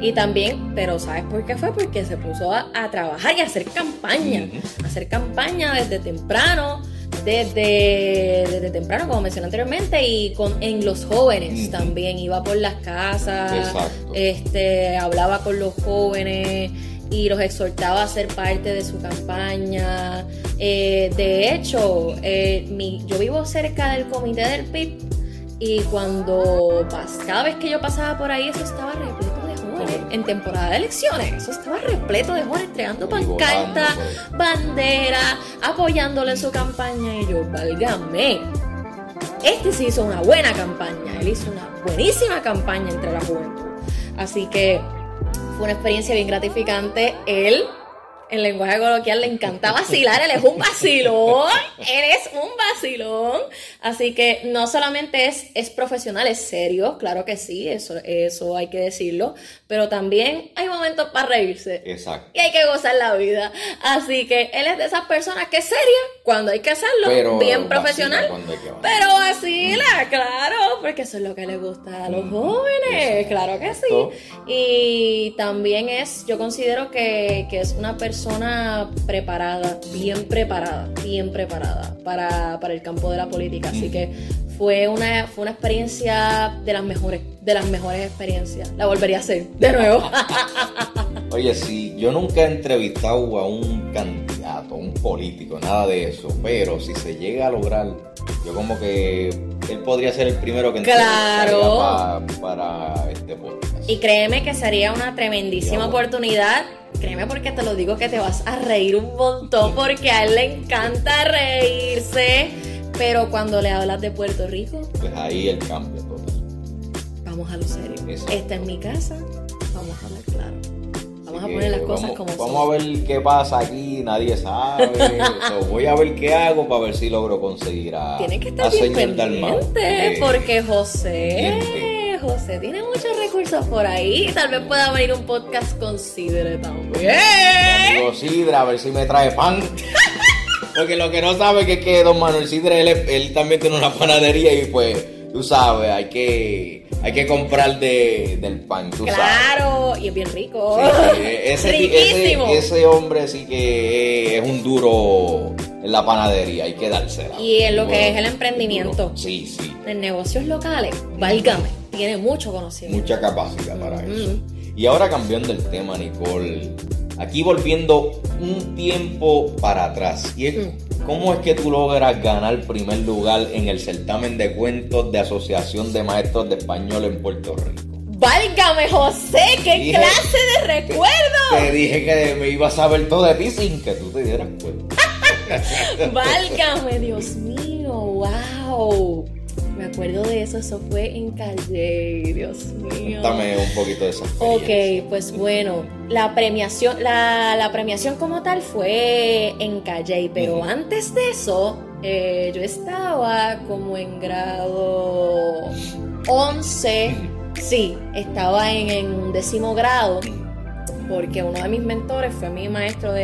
Y también, pero ¿sabes por qué fue? Porque se puso a, trabajar y a hacer campaña. hacer campaña desde temprano. Desde, desde, temprano, como mencioné anteriormente, y con, en los jóvenes también. Iba por las casas, este, hablaba con los jóvenes, y los exhortaba a ser parte de su campaña. Eh, de hecho, eh, mi, yo vivo cerca del comité del PIB y cuando cada vez que yo pasaba por ahí, eso estaba repleto de jóvenes en temporada de elecciones. Eso estaba repleto de jóvenes entregando pancartas, pues. bandera, apoyándole en su campaña. Y yo, válgame. Este sí hizo una buena campaña. Él hizo una buenísima campaña entre la juventud. Así que fue una experiencia bien gratificante. Él en lenguaje coloquial le encanta vacilar, él es un vacilón, él es un vacilón. Así que no solamente es, es profesional, es serio, claro que sí, eso, eso hay que decirlo, pero también hay momentos para reírse. Exacto. Y hay que gozar la vida. Así que él es de esas personas que es seria cuando hay que hacerlo, bien profesional, pero vacila, claro, porque eso es lo que le gusta a los jóvenes, claro que sí. Y también es, yo considero que, que es una persona persona preparada, bien preparada, bien preparada para, el campo de la política. Así que fue una, fue una experiencia de las mejores, de las mejores experiencias. La volvería a hacer de nuevo. *laughs* Oye, sí, yo nunca he entrevistado a un candidato, a un político, nada de eso, pero si se llega a lograr, yo como que él podría ser el primero que claro. para, este podcast. Y créeme que sería una tremendísima oportunidad. Créeme porque te lo digo que te vas a reír un montón porque a él le encanta reírse. Pero cuando le hablas de Puerto Rico, pues ahí el cambio total. Vamos a lo serio. Esta es mi casa, vamos a ver claro. Vamos a poner las cosas como son. Vamos a ver qué pasa aquí, nadie sabe. *laughs* voy a ver qué hago para ver si logro conseguir a. Tiene que estar bien pendiente, porque José. José tiene muchos recursos por ahí. Tal vez pueda venir un podcast con Sidre también. Amigo Sidre, a ver si me trae pan. *laughs* Porque lo que no sabe es que Don Manuel Sidre, él, también tiene una panadería y pues, tú sabes, hay que, hay que comprar de, del pan, tú claro, y es bien rico. ese, ese, hombre sí que es un duro en la panadería, hay que dársela. Y en lo que es el emprendimiento. Sí, sí. En negocios locales, válgame, tiene mucho conocimiento. Mucha capacidad para eso. Y ahora cambiando el tema, Nicole Aquí volviendo un tiempo para atrás. Y es, ¿Cómo es que tú logras ganar primer lugar en el certamen de cuentos de Asociación de Maestros de Español en Puerto Rico? Válgame José, qué clase de recuerdo. Te dije que me iba a saber todo de ti sin que tú te dieras cuenta. *laughs* Válgame, Dios mío, wow. Me acuerdo de eso, eso fue en Calle, Dios mío. Cuéntame un poquito de eso. Ok, pues bueno, la premiación, la, premiación como tal fue en Calle, pero antes de eso, eh, yo estaba como en grado 11, sí, estaba en, en décimo grado porque uno de mis mentores fue mi maestro de,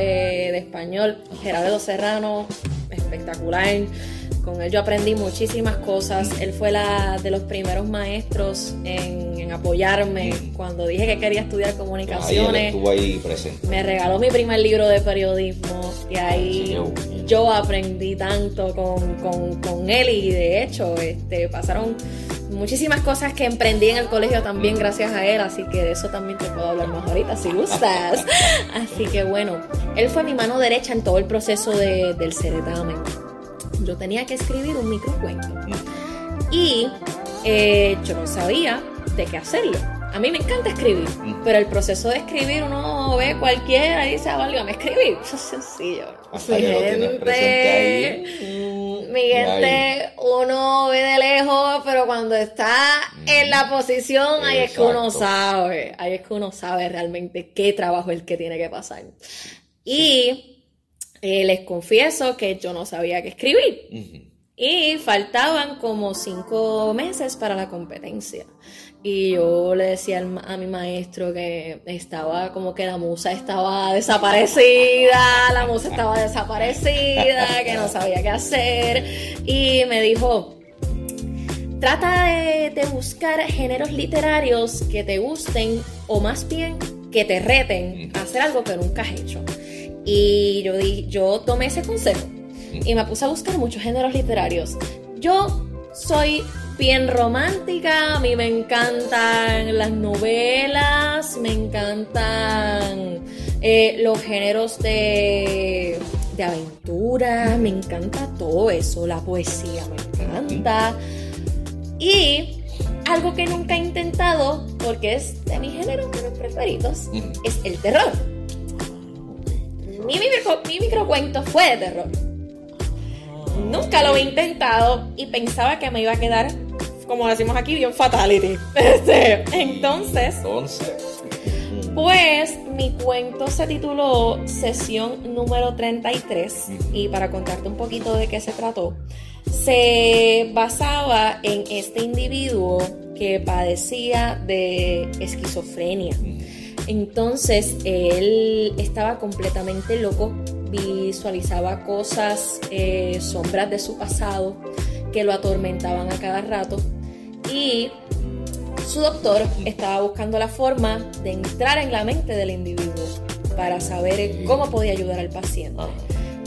de español, Gerardo Serrano, espectacular con él yo aprendí muchísimas cosas. Él fue la de los primeros maestros en, apoyarme cuando dije que quería estudiar comunicaciones. estuvo ahí presente. Me regaló mi primer libro de periodismo y ahí yo aprendí tanto con, él y de hecho este, pasaron muchísimas cosas que emprendí en el colegio también gracias a él, así que de eso también te puedo hablar más ahorita si gustas. *laughs* así que bueno, él fue mi mano derecha en todo el proceso del certamen yo tenía que escribir un microcuento. Y eh, yo no sabía de qué hacerlo. A mí me encanta escribir, pero el proceso de escribir uno ve cualquiera y dice, ah, válgame, escribir. Eso es sencillo. mi gente, mi gente, uno ve de lejos, pero cuando está en la posición, ahí es que uno sabe, ahí es que uno sabe realmente qué trabajo es el que tiene que pasar. Y eh, les confieso que yo no sabía qué escribir. Y faltaban como cinco meses para la competencia. Y yo le decía a mi maestro que estaba como que la musa estaba desaparecida, la musa estaba desaparecida, que no sabía qué hacer. Y me dijo, trata de, de buscar géneros literarios que te gusten o más bien que te reten a hacer algo que nunca has hecho. Y yo, di, yo tomé ese consejo y me puse a buscar muchos géneros literarios. Yo soy bien romántica, a mí me encantan las novelas, me encantan eh, los géneros de, de aventura, me encanta todo eso, la poesía me encanta. Y algo que nunca he intentado, porque es de mis géneros preferidos, es el terror mi, mi microcuento fue de terror. Nunca lo he intentado y pensaba que me iba a quedar, como decimos aquí, bien fatality. *laughs* Este, entonces, pues mi cuento se tituló Sesión número 33 y para contarte un poquito de qué se trató, se basaba en este individuo que padecía de esquizofrenia. Entonces él estaba completamente loco, visualizaba cosas, eh, sombras de su pasado que lo atormentaban a cada rato y su doctor estaba buscando la forma de entrar en la mente del individuo para saber cómo podía ayudar al paciente.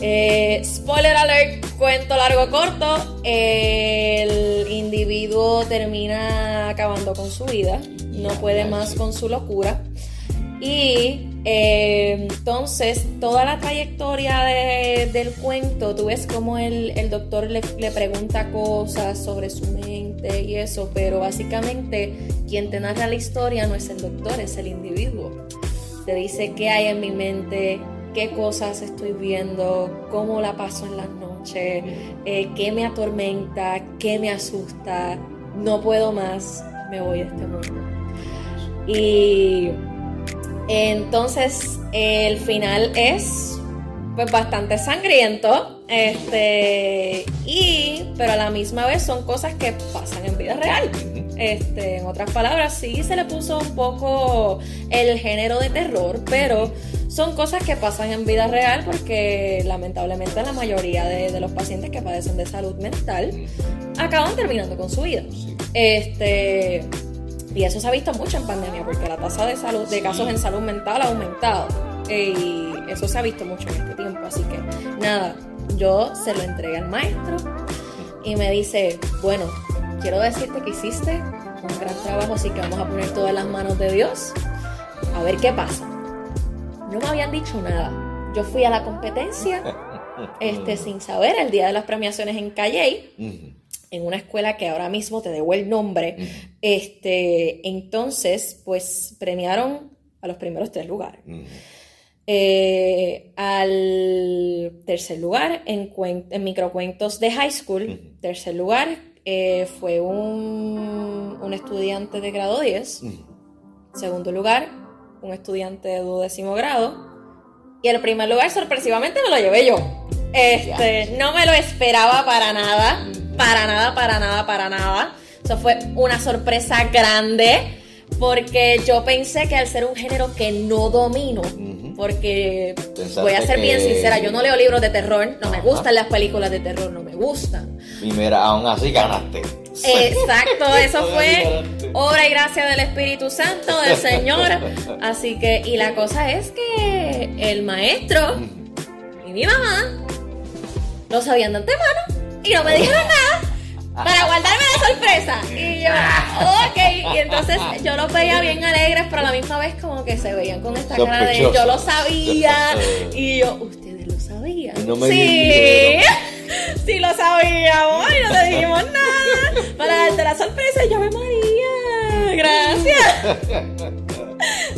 Eh, spoiler alert, cuento largo corto, el individuo termina acabando con su vida, no puede más con su locura. Y eh, entonces, toda la trayectoria del cuento, tú ves como el, doctor le, le, pregunta cosas sobre su mente y eso, pero básicamente quien te narra la historia no es el doctor, es el individuo. Te dice qué hay en mi mente, qué cosas estoy viendo, cómo la paso en las noches, eh, qué me atormenta, qué me asusta, no puedo más, me voy de este mundo. Y entonces el final es pues bastante sangriento, este, y pero a la misma vez son cosas que pasan en vida real. Este, en otras palabras, sí se le puso un poco el género de terror, pero son cosas que pasan en vida real porque lamentablemente la mayoría de, los pacientes que padecen de salud mental acaban terminando con su vida. Este, y eso se ha visto mucho en pandemia porque la tasa de salud de casos en salud mental ha aumentado. Y eso se ha visto mucho en este tiempo. Así que nada, yo se lo entregué al maestro y me dice, bueno, quiero decirte que hiciste un gran trabajo, así que vamos a poner todas las manos de Dios a ver qué pasa no me habían dicho nada. Yo fui a la competencia *laughs* este, sin saber el día de las premiaciones en Calle, en una escuela que ahora mismo te debo el nombre. este, entonces, pues premiaron a los primeros tres lugares. Eh, al tercer lugar en, en, microcuentos de high school, tercer lugar eh, fue un, un, estudiante de grado 10. Segundo lugar, un estudiante de duodécimo grado. Y el primer lugar, sorpresivamente, me lo llevé yo. Este, no me lo esperaba para nada, para nada, para nada, para nada. Eso fue una sorpresa grande porque yo pensé que al ser un género que no domino, porque voy a ser bien sincera, yo no leo libros de terror, no me gustan las películas de terror, no me gustan. Y mira, aún así ganaste. Exacto, *laughs* eso fue obra y gracia del Espíritu Santo, del Señor. *laughs* Así que, y la cosa es que el maestro y mi mamá lo sabían de antemano y no me dijeron nada para guardarme de sorpresa. Y yo, ok. Y entonces yo los veía bien alegres, pero a la misma vez como que se veían con esta cara de yo lo sabía. *laughs* Y yo, ustedes lo sabían. No me sí, *laughs* sí lo sabíamos y no te dijimos nada. Para darte la sorpresa, yo me María. Gracias.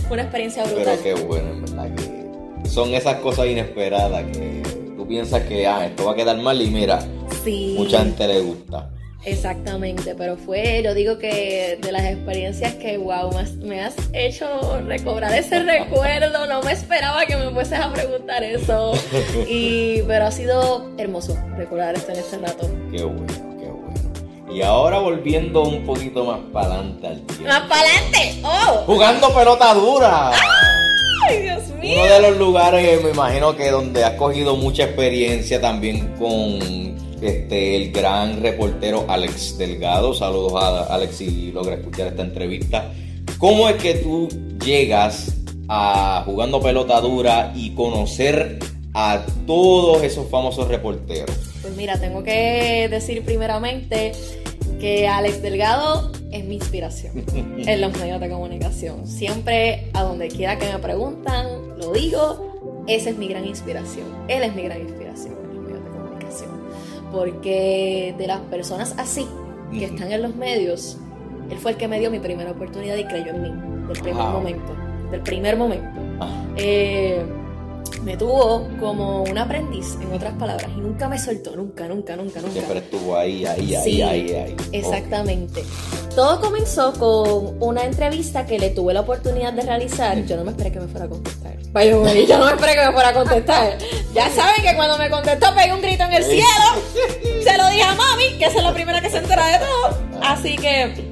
Fue *laughs* una experiencia brutal. Pero qué bueno, en verdad que son esas cosas inesperadas que tú piensas que ah, esto va a quedar mal y mira, sí. mucha gente le gusta. Exactamente, pero fue, yo digo que de las experiencias que, wow, me has, hecho recobrar ese *laughs* recuerdo, no me esperaba que me fueses a preguntar eso, *laughs* y, pero ha sido hermoso recordar esto en este rato. Qué bueno, qué bueno. Y ahora volviendo un poquito más para adelante al tiempo. ¡Más para adelante! ¡Oh! ¡Jugando pelota dura! ¡Ay, Dios mío! Uno de los lugares, me imagino que donde has cogido mucha experiencia también con este, el gran reportero Alex Delgado. Saludos a Alex si logra escuchar esta entrevista. ¿Cómo es que tú llegas a jugando pelota dura y conocer a todos esos famosos reporteros? Pues mira, tengo que decir primeramente que Alex Delgado es mi inspiración *laughs* en los medios de comunicación. Siempre, a donde quiera que me preguntan, lo digo, esa es mi gran inspiración. Él es mi gran inspiración en los medios de comunicación porque de las personas así que están en los medios, él fue el que me dio mi primera oportunidad y creyó en mí, del primer momento, del primer momento. Eh, me tuvo como un aprendiz, en otras palabras, y nunca me soltó, nunca, nunca, nunca, nunca. Siempre estuvo ahí, ahí, ahí, ahí, ahí. Exactamente. Todo comenzó con una entrevista que le tuve la oportunidad de realizar. Yo no me esperé que me fuera a contestar. Vaya, yo no me esperé que me fuera a contestar. Ya saben que cuando me contestó pegué un grito en el cielo. Se lo dije a mami, que es la primera que se entera de todo. Así que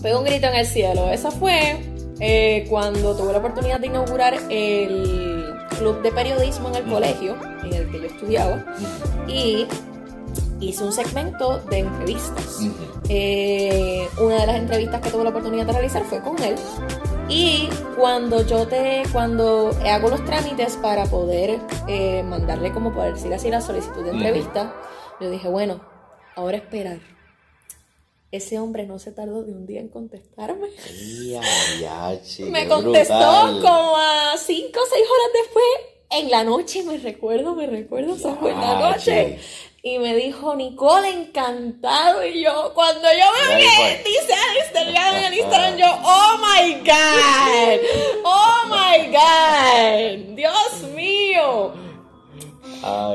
pegué un grito en el cielo. Esa fue eh, cuando tuve la oportunidad de inaugurar el club de periodismo en el colegio en el que yo estudiaba y hice un segmento de entrevistas. Eh, una de las entrevistas que tuve la oportunidad de realizar fue con él. Y cuando yo te, cuando hago los trámites para poder eh, mandarle como por decir así la solicitud de entrevista, yo dije, bueno, ahora esperar. Ese hombre no se tardó de un día en contestarme. me contestó como a cinco o seis horas después, en la noche, me recuerdo, me recuerdo, eso fue en la noche. Y me dijo, Nicole, encantado. Y yo, cuando yo me vi, dice Instagram, en el Instagram, yo, *laughs* oh my God, oh my God, Dios mío.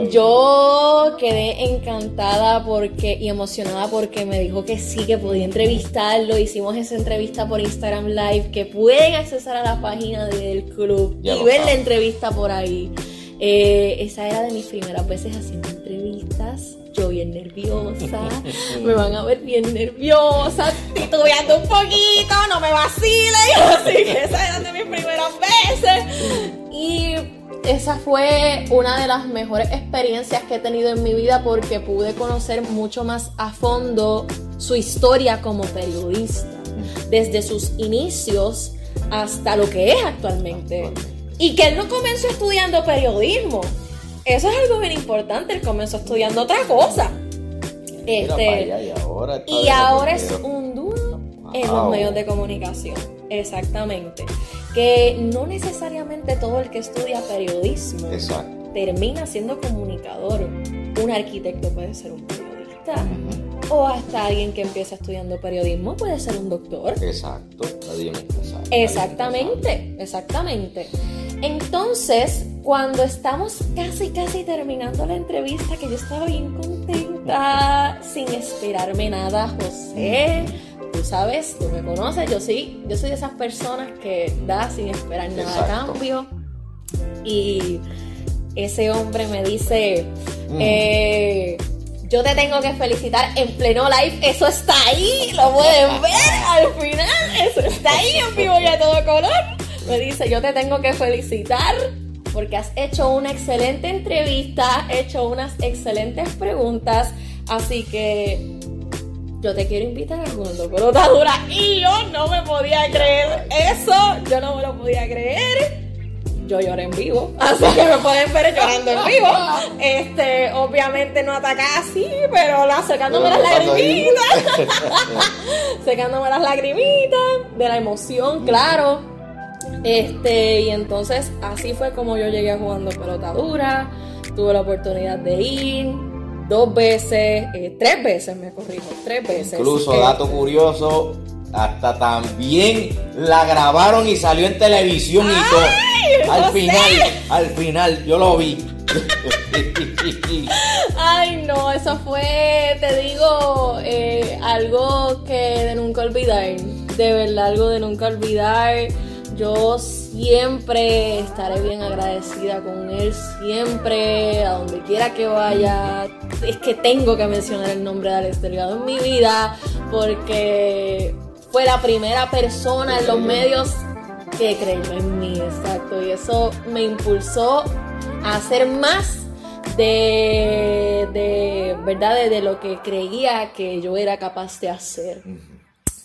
Yo quedé encantada porque y emocionada porque me dijo que sí, que podía entrevistarlo. Hicimos esa entrevista por Instagram Live, que pueden accesar a la página del club y ver la entrevista por ahí. Eh, esa era de mis primeras veces haciendo entrevistas. Yo bien nerviosa, *laughs* me van a ver bien nerviosa, titubeando un poquito, no me vacilen. *laughs* Así que esa era de mis primeras veces. Y esa fue una de las mejores experiencias que he tenido en mi vida porque pude conocer mucho más a fondo su historia como periodista, desde sus inicios hasta lo que es actualmente. Y que él no comenzó estudiando periodismo. Eso es algo bien importante, él comenzó estudiando otra cosa. Este, y ahora, es un duro en los medios de comunicación. Exactamente que no necesariamente todo el que estudia periodismo termina siendo comunicador. Un arquitecto puede ser un periodista. O hasta alguien que empieza estudiando periodismo puede ser un doctor. Exacto, Exactamente, exactamente. Entonces, cuando estamos casi, casi terminando la entrevista, que yo estaba bien contenta, sin esperarme nada, José tú sabes, tú me conoces, yo sí, yo soy de esas personas que da sin esperar nada a cambio. Y ese hombre me dice, mm. eh, yo te tengo que felicitar en pleno live, eso está ahí, lo pueden ver al final, eso está ahí en vivo y a todo color. Me dice, yo te tengo que felicitar porque has hecho una excelente entrevista, has hecho unas excelentes preguntas, así que yo te quiero invitar al mundo pelotadura y yo no me podía creer eso, yo no me lo podía creer. Yo lloré en vivo, *laughs* así que me pueden ver llorando en vivo. Este, obviamente no ataca así, pero la, secándome las lagrimitas. *laughs* secándome las lagrimitas de la emoción, claro. Este, y entonces así fue como yo llegué a jugando pelotadura. Tuve la oportunidad de ir, dos veces, eh, tres veces me corrijo, tres veces. Incluso, dato curioso, hasta también la grabaron y salió en televisión y todo. Al final, al final, yo lo vi. Ay, no, eso fue, te digo, eh, algo que de nunca olvidar. De verdad, algo de nunca olvidar yo siempre estaré bien agradecida con él, siempre, a donde quiera que vaya. Es que tengo que mencionar el nombre de Alex Delgado en mi vida, porque fue la primera persona en los medios que creyó en mí, exacto. Y eso me impulsó a hacer más de, de verdad, de lo que creía que yo era capaz de hacer.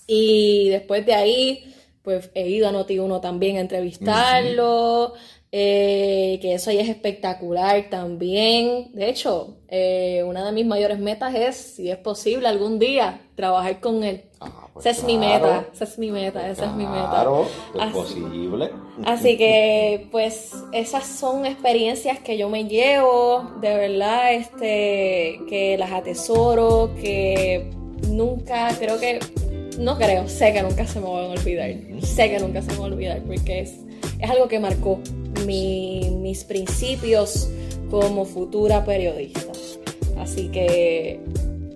Y después de ahí pues he ido a Noti1 también a entrevistarlo, eh, que eso ahí es espectacular también. De hecho, eh, una de mis mayores metas es, si es posible, algún día trabajar con él. Ah, pues esa es mi meta, esa es mi meta, esa es mi meta. Claro, es posible. Así que, pues, esas son experiencias que yo me llevo, de verdad, este, que las atesoro, que nunca, creo que no creo, sé que nunca se me van a olvidar. Sé que nunca se me va a olvidar porque es, es algo que marcó mis principios como futura periodista. Así que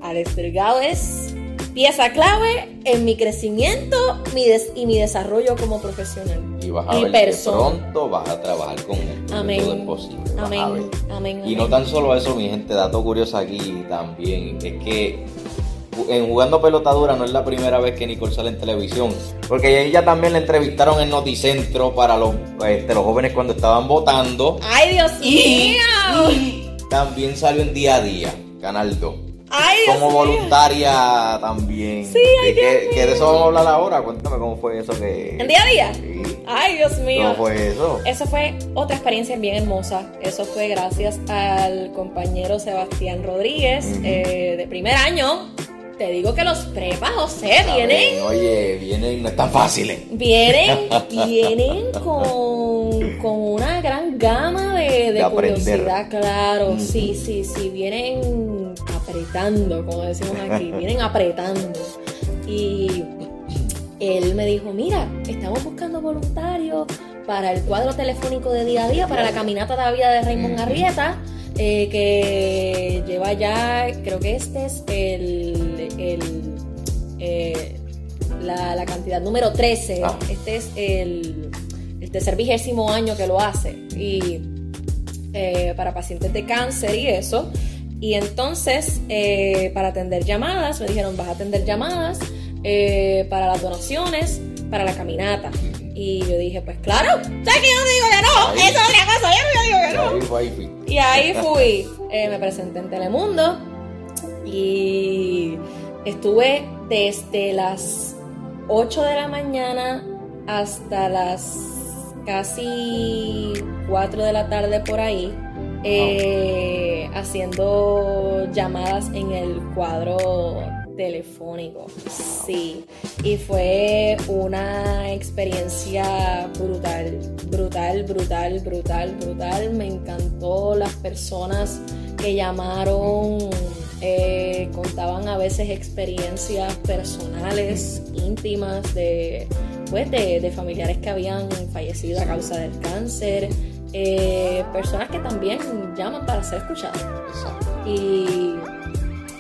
Alex Delgado es pieza clave en mi crecimiento mi y mi desarrollo como profesional. Y vas a ver que pronto vas a trabajar con él. Amén. Todo es posible. Amén. Amén. Y no tan solo eso, mi gente, dato curioso aquí también, es que en Jugando Pelotadura no es la primera vez que Nicole sale en televisión, porque ella también la entrevistaron en Noticentro para los, este, los jóvenes cuando estaban votando. ¡Ay, Dios mío! También salió en Día a Día, Canal 2. Ay, Dios como voluntaria también. Sí, ay, ¿De qué, Dios qué de eso vamos a hablar ahora? Cuéntame cómo fue eso que... ¿En día a día? Sí. Ay, Dios mío. ¿Cómo fue eso? Eso fue otra experiencia bien hermosa. Eso fue gracias al compañero Sebastián Rodríguez eh, de primer año. Te digo que los prepas, José, Está vienen, bien, Oye, vienen, no están fáciles. vienen, *laughs* vienen con, con una gran gama de, de De aprender. curiosidad, claro. Sí, sí, sí, vienen apretando, como decimos aquí, *laughs* vienen apretando. Y él me dijo, mira, estamos buscando voluntarios para el cuadro telefónico de día a día, para la caminata de la vida de Raymond. Arrieta, eh, que lleva ya, creo que este es el, el, eh, la, la cantidad número 13, Ah. este es el, el tercer vigésimo año que lo hace, y eh, para pacientes de cáncer y eso. Y entonces, eh, para atender llamadas, me dijeron, vas a atender llamadas eh, para las donaciones, para la caminata. Y yo dije, pues claro, ¿sabes que yo digo que no? Ahí. Eso es otra cosa, yo no digo que no. Ahí fue, ahí fui. Y ahí fui, me presenté en Telemundo y estuve desde las 8 de la mañana hasta las casi 4 de la tarde por ahí, eh, haciendo llamadas en el cuadro telefónico. Sí, y fue una experiencia brutal, brutal, brutal, brutal, brutal. Me encantó las personas que llamaron, eh, contaban a veces experiencias personales, íntimas de, pues, de, de familiares que habían fallecido a causa del cáncer. eh, personas que también llaman para ser escuchadas. Y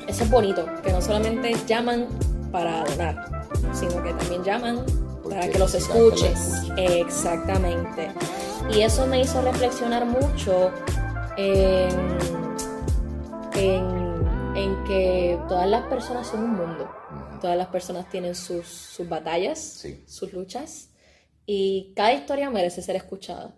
eso es bonito, que no solamente llaman para donar, sino que también llaman para que los escuches. Exactamente. Y eso me hizo reflexionar mucho en, en, en que todas las personas son un mundo. Todas las personas tienen sus, sus batallas, Sí. sus luchas, y cada historia merece ser escuchada.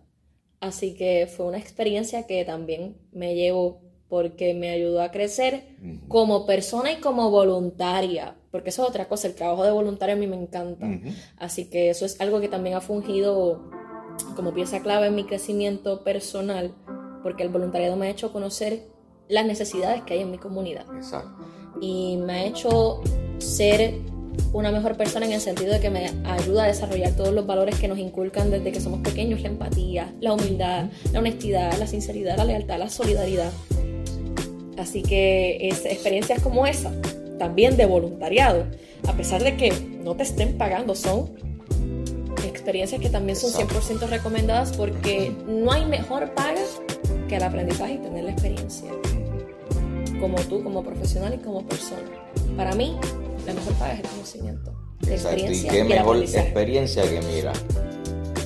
Así que fue una experiencia que también me llevo porque me ayudó a crecer como persona y como voluntaria, porque eso es otra cosa, el trabajo de voluntario a mí me encanta. Así que eso es algo que también ha fungido como pieza clave en mi crecimiento personal, porque el voluntariado me ha hecho conocer las necesidades que hay en mi comunidad Exacto. y me ha hecho ser una mejor persona en el sentido de que me ayuda a desarrollar todos los valores que nos inculcan desde que somos pequeños, la empatía, la humildad, la honestidad, la sinceridad, la lealtad, la solidaridad. Así que es, experiencias como esa, también de voluntariado, a pesar de que no te estén pagando, son experiencias que también son Exacto. 100% recomendadas porque no hay mejor paga que el aprendizaje y tener la experiencia como tú, como profesional y como persona. Para mí, la mejor paga es el conocimiento, la Exacto. Y qué y mejor experiencia que, mira,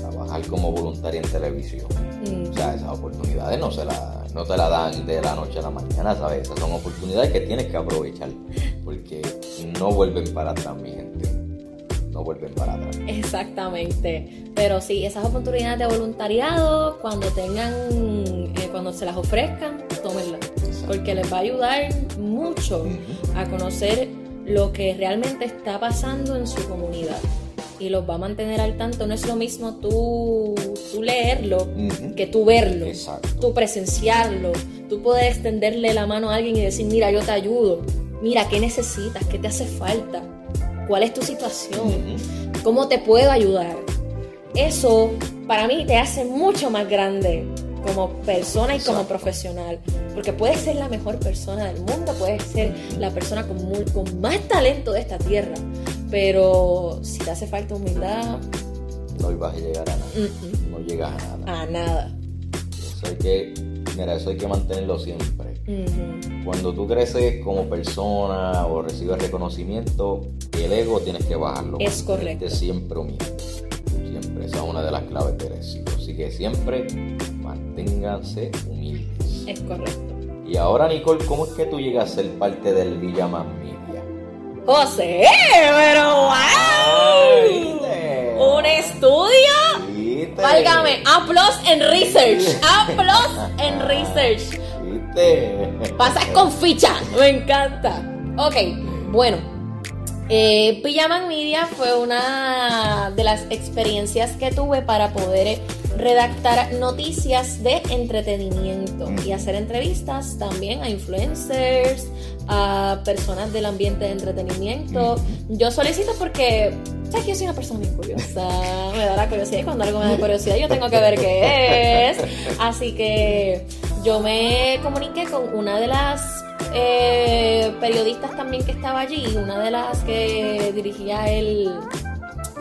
trabajar como voluntaria en televisión. Mm, O sea, esas oportunidades no, se la, no te la dan de la noche a la mañana, ¿sabes? Esas son oportunidades que tienes que aprovechar. Porque no vuelven para atrás, mi gente. No vuelven para atrás. Exactamente. Pero sí, esas oportunidades de voluntariado, cuando tengan, eh, cuando se las ofrezcan, tómenlas. Porque les va a ayudar mucho a conocer lo que realmente está pasando en su comunidad. Y los va a mantener al tanto. No es lo mismo tú, tú leerlo que tú verlo. Exacto. tú presenciarlo, tú poder extenderle la mano a alguien y decir, mira, yo te ayudo, mira, ¿qué necesitas? ¿Qué te hace falta? ¿Cuál es tu situación? ¿Cómo te puedo ayudar? Eso para mí te hace mucho más grande como persona y como Exacto. profesional, porque puedes ser la mejor persona del mundo, puedes ser la persona con, mu- con más talento de esta tierra, pero si te hace falta humildad, No ibas a llegar a nada. mm, No llegas a nada. a nada. Eso hay que, mira, eso hay que mantenerlo siempre. Ujú. Cuando tú creces como persona o recibes reconocimiento, el ego tienes que bajarlo. Es correcto. siempre humilde. Siempre. Esa es una de las claves del éxito. Así que siempre manténganse humildes. Es correcto. Y ahora, Nicole, ¿cómo es que tú llegas a ser parte del Villa Más Media? José, pero wow. Un estudio. ¿Viste? Válgame, A plus en research. A plus en research. ¿Viste? Pasas con ficha, me encanta. Ok, bueno. Eh, Pijaman Media fue una de las experiencias que tuve para poder redactar noticias de entretenimiento y hacer entrevistas también a influencers, a personas del ambiente de entretenimiento. Yo solicito porque sé que yo soy una persona muy curiosa, me da la curiosidad y cuando algo me da curiosidad yo tengo que ver qué es. Así que yo me comuniqué con una de las eh, periodistas también que estaba allí, una de las que dirigía el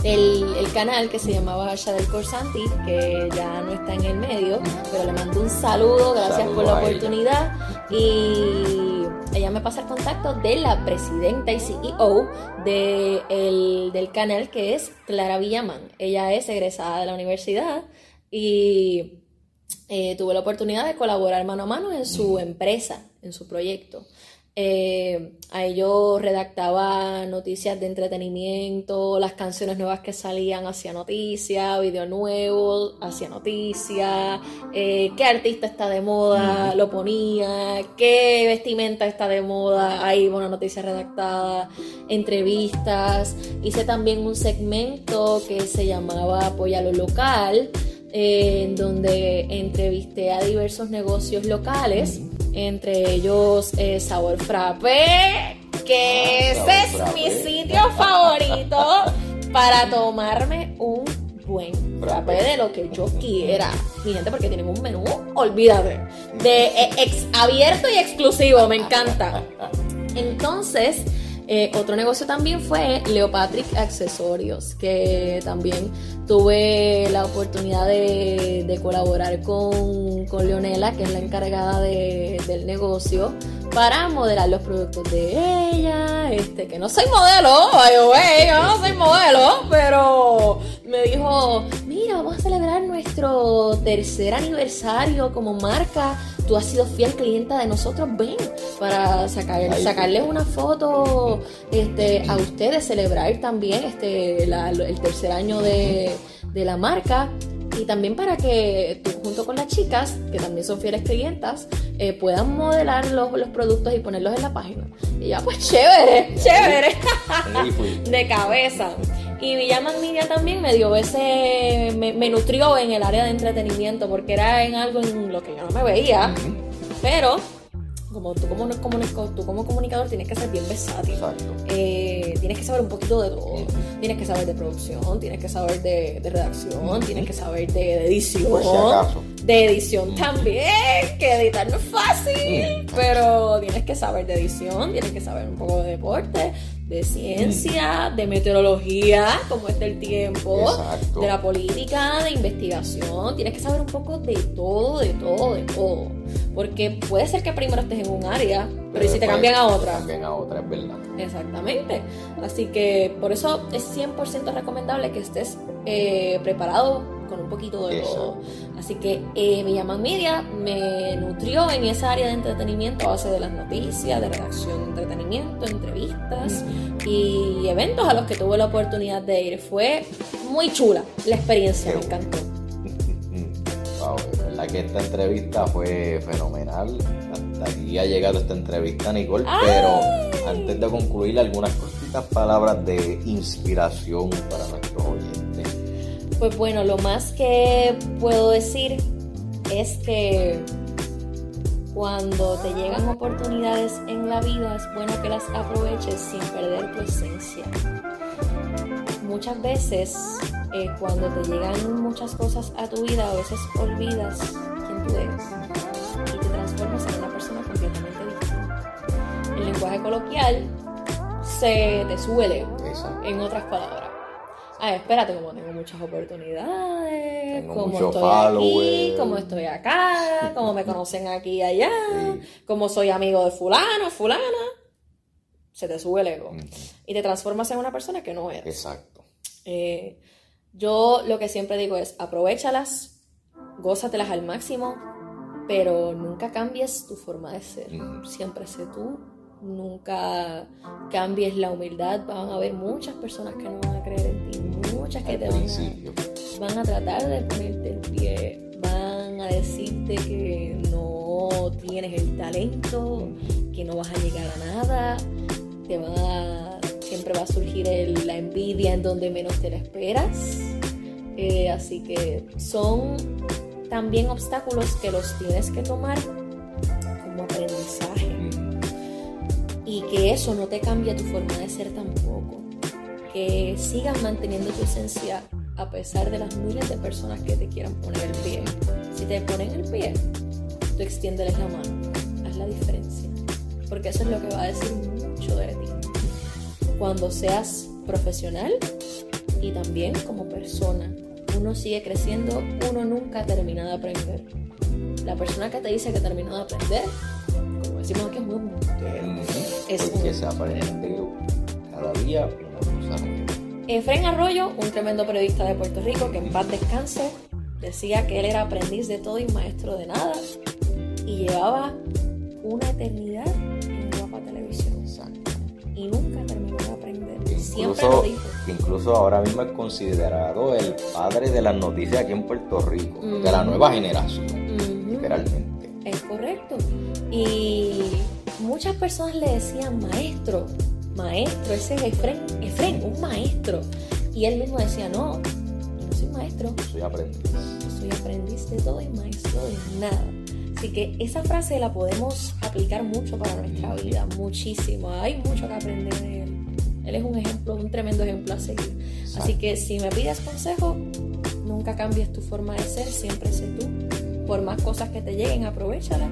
el, canal que se llamaba Shadel Corsanti, que ya no está en el medio, pero le mando un saludo, gracias por la oportunidad. Y ella me pasa el contacto de la presidenta y CEO de del canal, que es Clara Villaman. Ella es egresada de la universidad y eh, tuve la oportunidad de colaborar mano a mano en su empresa, en su proyecto. Eh, ahí yo redactaba noticias de entretenimiento, las canciones nuevas que salían hacía noticia, video nuevo hacía noticia, eh, qué artista está de moda, lo ponía, qué vestimenta está de moda, ahí una noticia redactada, entrevistas, hice también un segmento que se llamaba Apoya lo local, eh, en donde entrevisté a diversos negocios locales entre ellos eh, Sabor Frappe, que ah, ese es mi sitio favorito para tomarme un buen frappé de lo que yo quiera. Mi gente, porque tienen un menú, olvídate, de eh, ex, abierto y exclusivo, me encanta. Entonces, eh, otro negocio también fue Leopatrick Accesorios, que también tuve la oportunidad de, colaborar con, con, Leonela, que es la encargada del negocio, para modelar los productos de ella. Este, que no soy modelo, yo no soy modelo, pero me dijo, mira, vamos a celebrar nuestro tercer aniversario como marca tú has sido fiel clienta de nosotros, ven para sacar, sacarles una foto este, a ustedes, celebrar también este, el tercer año de, la marca y también para que tú junto con las chicas, que también son fieles clientas, eh, puedan modelar los, los, productos y ponerlos en la página. Y ya, pues chévere, chévere, *laughs* de cabeza. Y Villaman Media también me dio ese, me, nutrió en el área de entretenimiento porque era en algo en lo que yo no me veía, pero como tú como, tú como comunicador tienes que ser bien versátil. Eh, tienes que saber un poquito de todo. Tienes que saber de producción, tienes que saber de, redacción, tienes que saber de, edición. De edición también, que editar no es fácil, pero tienes que saber de edición, tienes que saber un poco de deporte, de ciencia, de meteorología, como está el tiempo, de la política, de investigación. Tienes que saber un poco de todo, de todo, de todo. Porque puede ser que primero estés en un área, pero, si te cambian a otra. cambian a otra, es verdad. Exactamente. Así que por eso es 100% recomendable que estés eh, preparado con un poquito de todo. Así que eh, me llaman media, me nutrió en esa área de entretenimiento a base de las noticias, de redacción de entretenimiento, entrevistas y eventos a los que tuve la oportunidad de ir. Fue muy chula la experiencia, me encantó. Que esta entrevista fue fenomenal. Hasta aquí ha llegado esta entrevista, Nicole, pero antes de concluir, algunas cortitas palabras de inspiración para nuestros oyentes. Pues bueno, lo más que puedo decir es que cuando te llegan oportunidades en la vida es bueno que las aproveches sin perder tu esencia. Muchas veces eh, cuando te llegan muchas cosas a tu vida, a veces olvidas quién tú eres y te transformas en una persona completamente distinta. El lenguaje coloquial se te suele, en otras palabras ah, espérate, como tengo muchas oportunidades, como estoy aquí, como estoy acá, como me *laughs* conocen aquí y allá, como soy amigo de fulano, fulana, se te sube el ego y te transformas en una persona que no eres. Exacto. Eh, yo lo que siempre digo es, aprovechalas, gózatelas al máximo, pero nunca cambies tu forma de ser. Siempre sé tú, nunca cambies la humildad. Van a haber muchas personas que no van a creer en ti, muchas que te van a, van a tratar de ponerte el pie, van a decirte que no, tienes el talento, que no vas a llegar a nada, te va siempre va a surgir la envidia en donde menos te la esperas. Eh, así que son también obstáculos que los tienes que tomar como aprendizaje. Y que eso no te cambia tu forma de ser tampoco. Que sigas manteniendo tu esencia a pesar de las miles de personas que te quieran poner el pie. Si te ponen el pie, tú extiéndeles la mano. Haz la diferencia. Porque eso es lo que va a decir mucho de ti. Cuando seas profesional y también como persona uno sigue creciendo, uno nunca termina de aprender. La persona que te dice que terminó de aprender, como decimos aquí, es muy Es porque se aprende cada día una cosa. Efren Arroyo, un tremendo periodista de Puerto Rico que en paz descanse, decía que él era aprendiz de todo y maestro de nada y llevaba una eternidad en Guapa Televisión. Y nunca Siempre lo dijo incluso ahora mismo es considerado el padre de las noticias aquí en Puerto Rico, de la nueva generación, literalmente. Es correcto. Y muchas personas le decían maestro, maestro, ese es Efren, Efren, un maestro. Y él mismo decía, no, yo no soy maestro. Yo soy aprendiz. Yo soy aprendiz de todo y maestro de nada. Así que esa frase la podemos aplicar mucho para nuestra vida, muchísimo. Hay mucho que aprender de él. Él es un ejemplo, un tremendo ejemplo a seguir. Así que si me pides consejo, nunca cambies tu forma de ser, siempre sé tú. Por más cosas que te lleguen, aprovechalas,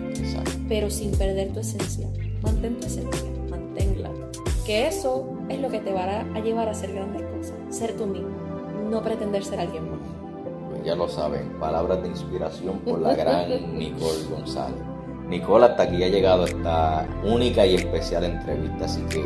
pero sin perder tu esencia. Mantén tu esencia, manténla. Que eso es lo que te va a llevar a hacer grandes cosas. Ser tú mismo, no pretender ser alguien más. Pues ya lo saben, palabras de inspiración por la gran *laughs* Nicole González. Nicole, hasta aquí ha llegado esta única y especial entrevista, así que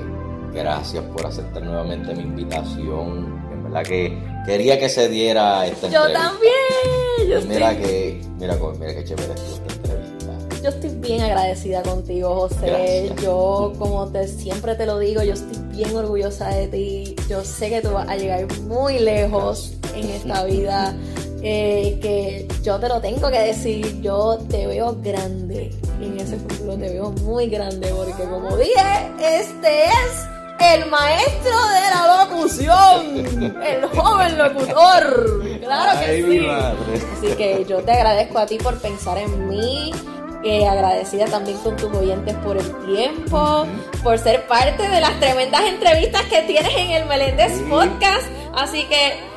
gracias por aceptar nuevamente mi invitación. En verdad que quería que se diera esta yo También, yo mira que, mira, mira que chévere esta entrevista. Yo estoy bien agradecida contigo, José. Yo, como te siempre te lo digo, yo estoy bien orgullosa de ti. Yo sé que tú vas a llegar muy lejos en esta vida. Eh, que yo te lo tengo que decir, yo te veo grande en ese futuro, te veo muy grande porque como dije, este es el maestro de la locución, el joven locutor. Claro que sí. Así que yo te agradezco a ti por pensar en mí. Eh, agradecida también con tus oyentes por el tiempo, por ser parte de las tremendas entrevistas que tienes en el Meléndez Podcast. Así que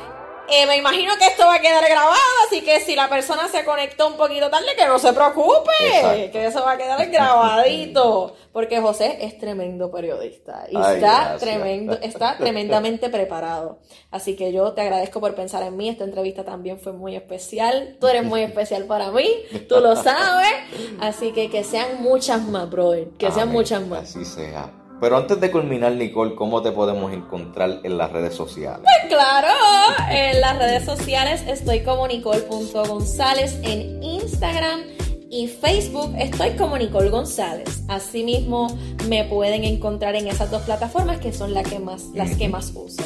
eh, me imagino que esto va a quedar grabado, así que si la persona se conectó un poquito tarde, que no se preocupe, que eso va a quedar grabadito, porque José es tremendo periodista y está tremendo, está *laughs* tremendamente preparado. Así que yo te agradezco por pensar en mí. Esta entrevista también fue muy especial. Tú eres muy especial para mí, tú lo sabes. Así que que sean muchas más, brother, que sean muchas más. Así sea. Pero antes de culminar, Nicole, ¿cómo te podemos encontrar en las redes sociales? Pues claro, en las redes sociales estoy como Nicole.gonzález en Instagram y Facebook estoy como Nicole González. Asimismo, me pueden encontrar en esas dos plataformas que son las que más, las que más uso.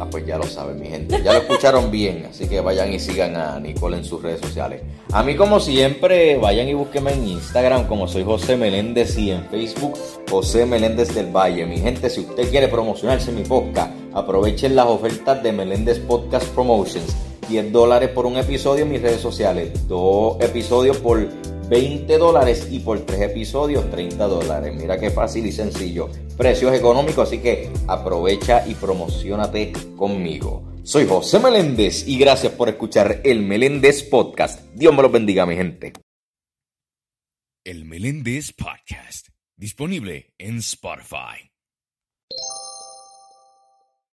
Ah, pues ya lo saben, mi gente. Ya lo escucharon bien, así que vayan y sigan a Nicole en sus redes sociales. A mí, como siempre, vayan y búsquenme en Instagram como soy José Meléndez y en Facebook José Meléndez del Valle. Mi gente, si usted quiere promocionarse mi podcast, aprovechen las ofertas de Meléndez Podcast Promotions. 10 dólares por un episodio en mis redes sociales, dos episodios por 20 dólares y por tres episodios 30 dólares. Mira qué fácil y sencillo. Precios económicos, así que aprovecha y promocionate conmigo. Soy José Meléndez y gracias por escuchar el Meléndez Podcast. Dios me los bendiga, mi gente. El Meléndez Podcast, disponible en Spotify.